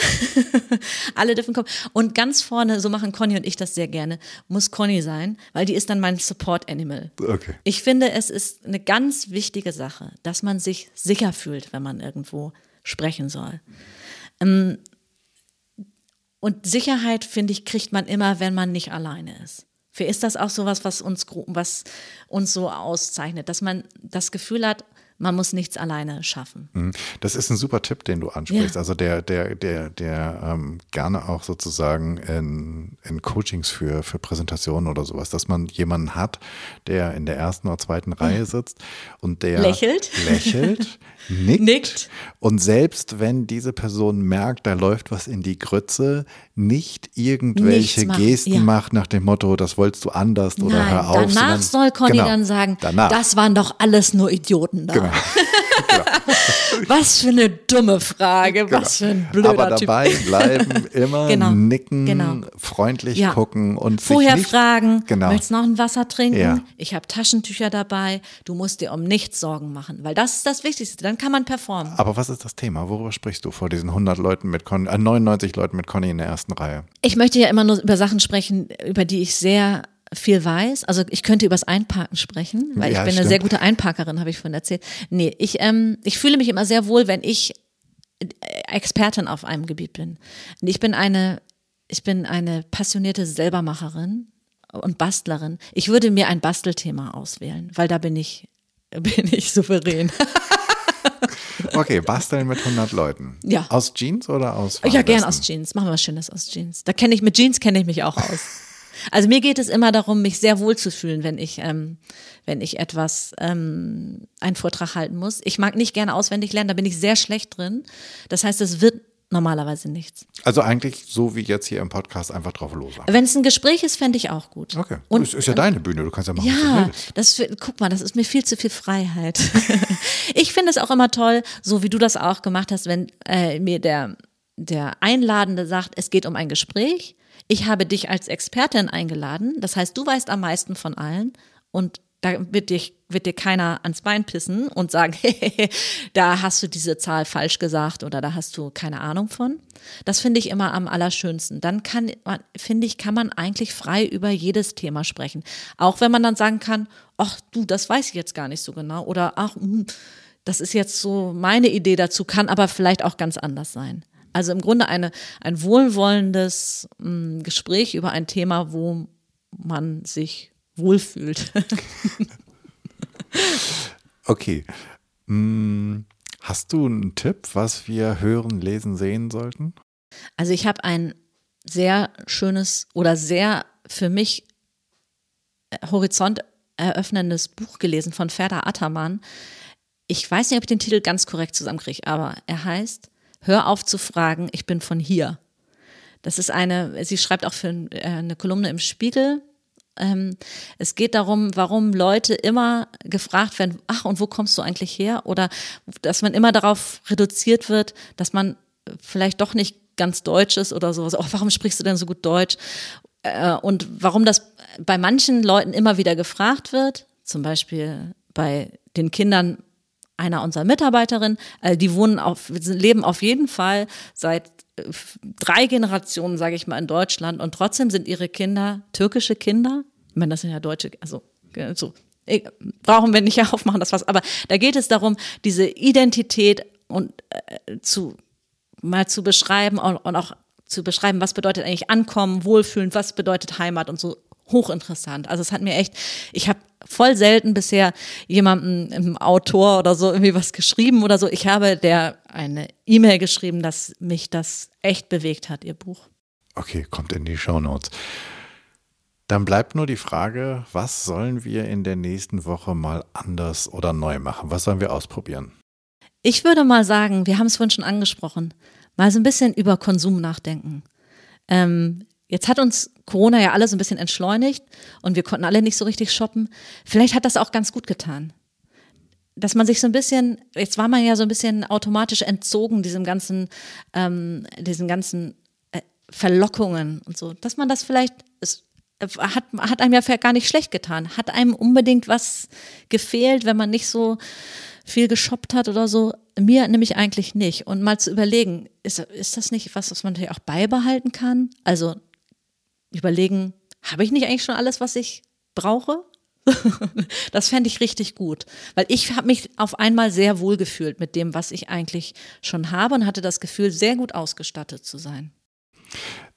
[laughs] alle dürfen kommen. Und ganz vorne, so machen Conny und ich das sehr gerne, muss Conny sein, weil die ist dann mein Support Animal. Okay. Ich finde, es ist eine ganz wichtige Sache, dass man sich sicher fühlt, wenn man irgendwo sprechen soll. Ähm, Und Sicherheit, finde ich, kriegt man immer, wenn man nicht alleine ist. Für ist das auch sowas, was uns, was uns so auszeichnet, dass man das Gefühl hat, man muss nichts alleine schaffen. Mhm. Das ist ein super Tipp, den du ansprichst. Ja. Also der, der, der, der ähm, gerne auch sozusagen in, in Coachings für, für Präsentationen oder sowas, dass man jemanden hat, der in der ersten oder zweiten Reihe sitzt und der Lächelt. lächelt, [laughs] nickt. Nickt. Und selbst wenn diese Person merkt, da läuft was in die Grütze, nicht irgendwelche machen, Gesten ja. macht nach dem Motto, das wolltest du anders oder Nein, hör auf. danach soll Conny genau, dann sagen, danach. das waren doch alles nur Idioten da. Genau. [laughs] Was für eine dumme Frage, was für ein blöder Aber Typ. dabei bleiben, [laughs] immer Genau, nicken, genau. freundlich Ja. gucken und Vorher sich nicht, fragen, Genau. möchtest du noch ein Wasser trinken? Ja. Ich habe Taschentücher dabei. Du musst dir um nichts Sorgen machen, weil das ist das Wichtigste. Dann kann man performen. Aber was ist das Thema? Worüber sprichst du vor diesen 100 Leuten mit Conny, äh, 99 Leuten mit Conny in der ersten Reihe? Ich möchte ja immer nur über Sachen sprechen, über die ich sehr viel weiß. Also ich könnte übers Einparken sprechen, weil Ja, ich bin eine stimmt. sehr gute Einparkerin, habe ich vorhin erzählt. Nee, ich, ähm, ich fühle mich immer sehr wohl, wenn ich äh, Expertin auf einem Gebiet bin. Ich bin eine, ich bin eine passionierte Selbermacherin und Bastlerin. Ich würde mir ein Bastelthema auswählen, weil da bin ich, [laughs] bin ich souverän. Okay, basteln mit 100 Leuten. Ja. Aus Jeans oder aus Ja, gern aus Jeans. Machen wir was Schönes aus Jeans. Da kenne ich, mit Jeans kenne ich mich auch aus. Also mir geht es immer darum, mich sehr wohl zu fühlen, wenn ich, ähm, wenn ich etwas, ähm, einen Vortrag halten muss. Ich mag nicht gerne auswendig lernen, da bin ich sehr schlecht drin. Das heißt, es wird normalerweise nichts. Also eigentlich so wie jetzt hier im Podcast einfach drauf los. Wenn es ein Gespräch ist, fände ich auch gut. Okay, Und das ist ja deine Bühne, du kannst ja machen, was du Ja, willst. das, guck mal, das ist mir viel zu viel Freiheit. [laughs] ich finde es auch immer toll, so wie du das auch gemacht hast, wenn äh, mir der, der Einladende sagt, es geht um ein Gespräch. Ich habe dich als Expertin eingeladen. Das heißt, du weißt am meisten von allen und da wird, dich, wird dir keiner ans Bein pissen und sagen, [laughs] da hast du diese Zahl falsch gesagt oder da hast du keine Ahnung von. Das finde ich immer am allerschönsten. Dann kann, man- finde ich, kann man eigentlich frei über jedes Thema sprechen. Auch wenn man dann sagen kann, ach du, das weiß ich jetzt gar nicht so genau oder ach, hm, das ist jetzt so meine Idee dazu, kann aber vielleicht auch ganz anders sein. Also im Grunde eine, ein wohlwollendes mh, Gespräch über ein Thema, wo man sich wohlfühlt. [laughs] Okay. Hm, Hast du einen Tipp, was wir hören, lesen, sehen sollten? Also ich habe ein sehr schönes oder sehr für mich äh, Horizont eröffnendes Buch gelesen von Ferda Attermann. Ich weiß nicht, ob ich den Titel ganz korrekt zusammenkriege, aber er heißt Hör auf zu fragen, ich bin von hier. Das ist eine, sie schreibt auch für äh, eine Kolumne im Spiegel. Ähm, es geht darum, warum Leute immer gefragt werden, ach, und wo kommst du eigentlich her? Oder dass man immer darauf reduziert wird, dass man vielleicht doch nicht ganz deutsch ist oder sowas. Ach, warum sprichst du denn so gut Deutsch? Äh, und warum das bei manchen Leuten immer wieder gefragt wird, zum Beispiel bei den Kindern einer unserer Mitarbeiterinnen, äh, die wohnen auf, leben auf jeden Fall seit drei Generationen, sage ich mal, in Deutschland und trotzdem sind ihre Kinder türkische Kinder. Ich meine, das sind ja deutsche, also äh, so eh, brauchen wir nicht [laughs] aufmachen, das was. Aber da geht es darum, diese Identität und äh, zu mal zu beschreiben und, und auch zu beschreiben, was bedeutet eigentlich Ankommen, Wohlfühlen, was bedeutet Heimat und so hochinteressant. Also es hat mir echt, ich habe voll selten bisher jemandem im Autor oder so irgendwie was geschrieben oder so. Ich habe der eine E-Mail geschrieben, dass mich das echt bewegt hat, ihr Buch. Okay, kommt in die Shownotes. Dann bleibt nur die Frage, was sollen wir in der nächsten Woche mal anders oder neu machen? Was sollen wir ausprobieren? Ich würde mal sagen, wir haben es vorhin schon angesprochen, mal so ein bisschen über Konsum nachdenken. Ähm, jetzt hat uns Corona ja alle so ein bisschen entschleunigt und wir konnten alle nicht so richtig shoppen. Vielleicht hat das auch ganz gut getan. Dass man sich so ein bisschen, jetzt war man ja so ein bisschen automatisch entzogen diesem ganzen, ähm, diesen ganzen äh, Verlockungen und so, dass man das vielleicht, es hat, hat einem ja gar nicht schlecht getan, hat einem unbedingt was gefehlt, wenn man nicht so viel geshoppt hat oder so. Mir nämlich eigentlich nicht. Und mal zu überlegen, ist, ist das nicht was, was man natürlich auch beibehalten kann? Also überlegen, habe ich nicht eigentlich schon alles, was ich brauche? [laughs] das fände ich richtig gut, weil ich habe mich auf einmal sehr wohl gefühlt mit dem, was ich eigentlich schon habe und hatte das Gefühl, sehr gut ausgestattet zu sein.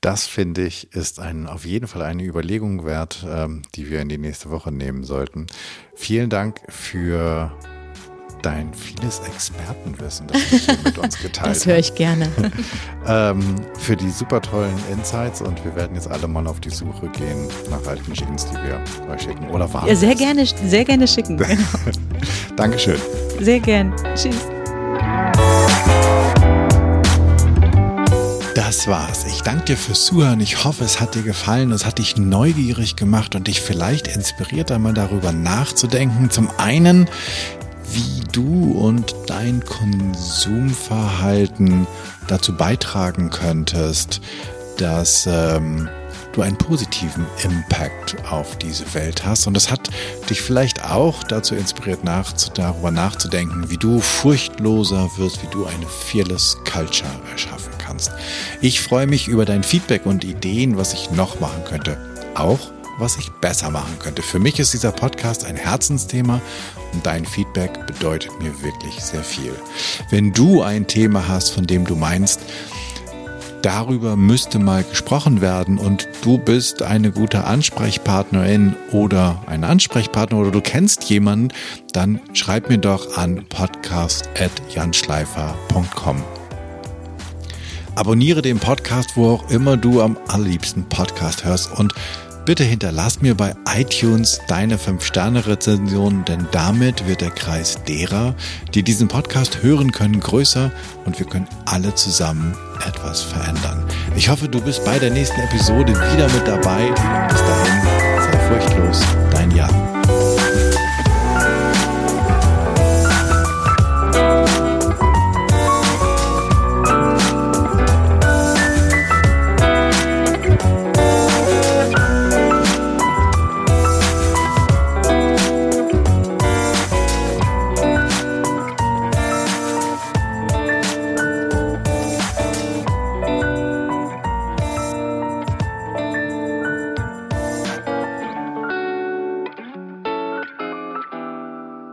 Das finde ich ist ein, auf jeden Fall eine Überlegung wert, ähm, die wir in die nächste Woche nehmen sollten. Vielen Dank für dein vieles Expertenwissen, das du hier mit uns geteilt Das höre hast. ich gerne. [laughs] Ähm, für die super tollen Insights und wir werden jetzt alle mal auf die Suche gehen nach alten Jeans, die wir euch schicken. Oder warm. Ja, sehr gerne, sehr gerne schicken. [laughs] Genau. Dankeschön. Sehr gern. Tschüss. Das war's. Ich danke dir fürs Zuhören. Ich hoffe, es hat dir gefallen. Es hat dich neugierig gemacht und dich vielleicht inspiriert, einmal darüber nachzudenken. Zum einen, wie du und dein Konsumverhalten dazu beitragen könntest, dass ähm, du einen positiven Impact auf diese Welt hast. Und das hat dich vielleicht auch dazu inspiriert, nach, darüber nachzudenken, wie du furchtloser wirst, wie du eine fearless Culture erschaffen kannst. Ich freue mich über dein Feedback und Ideen, was ich noch machen könnte. Auch was ich besser machen könnte. Für mich ist dieser Podcast ein Herzensthema und dein Feedback bedeutet mir wirklich sehr viel. Wenn du ein Thema hast, von dem du meinst, darüber müsste mal gesprochen werden und du bist eine gute Ansprechpartnerin oder ein Ansprechpartner oder du kennst jemanden, dann schreib mir doch an podcast.janschleifer.com. Abonniere den Podcast, wo auch immer du am allerliebsten Podcast hörst und Bitte hinterlass mir bei iTunes deine 5-Sterne-Rezension, denn damit wird der Kreis derer, die diesen Podcast hören können, größer und wir können alle zusammen etwas verändern. Ich hoffe, du bist bei der nächsten Episode wieder mit dabei. Bis dahin, sei furchtlos, dein Jan.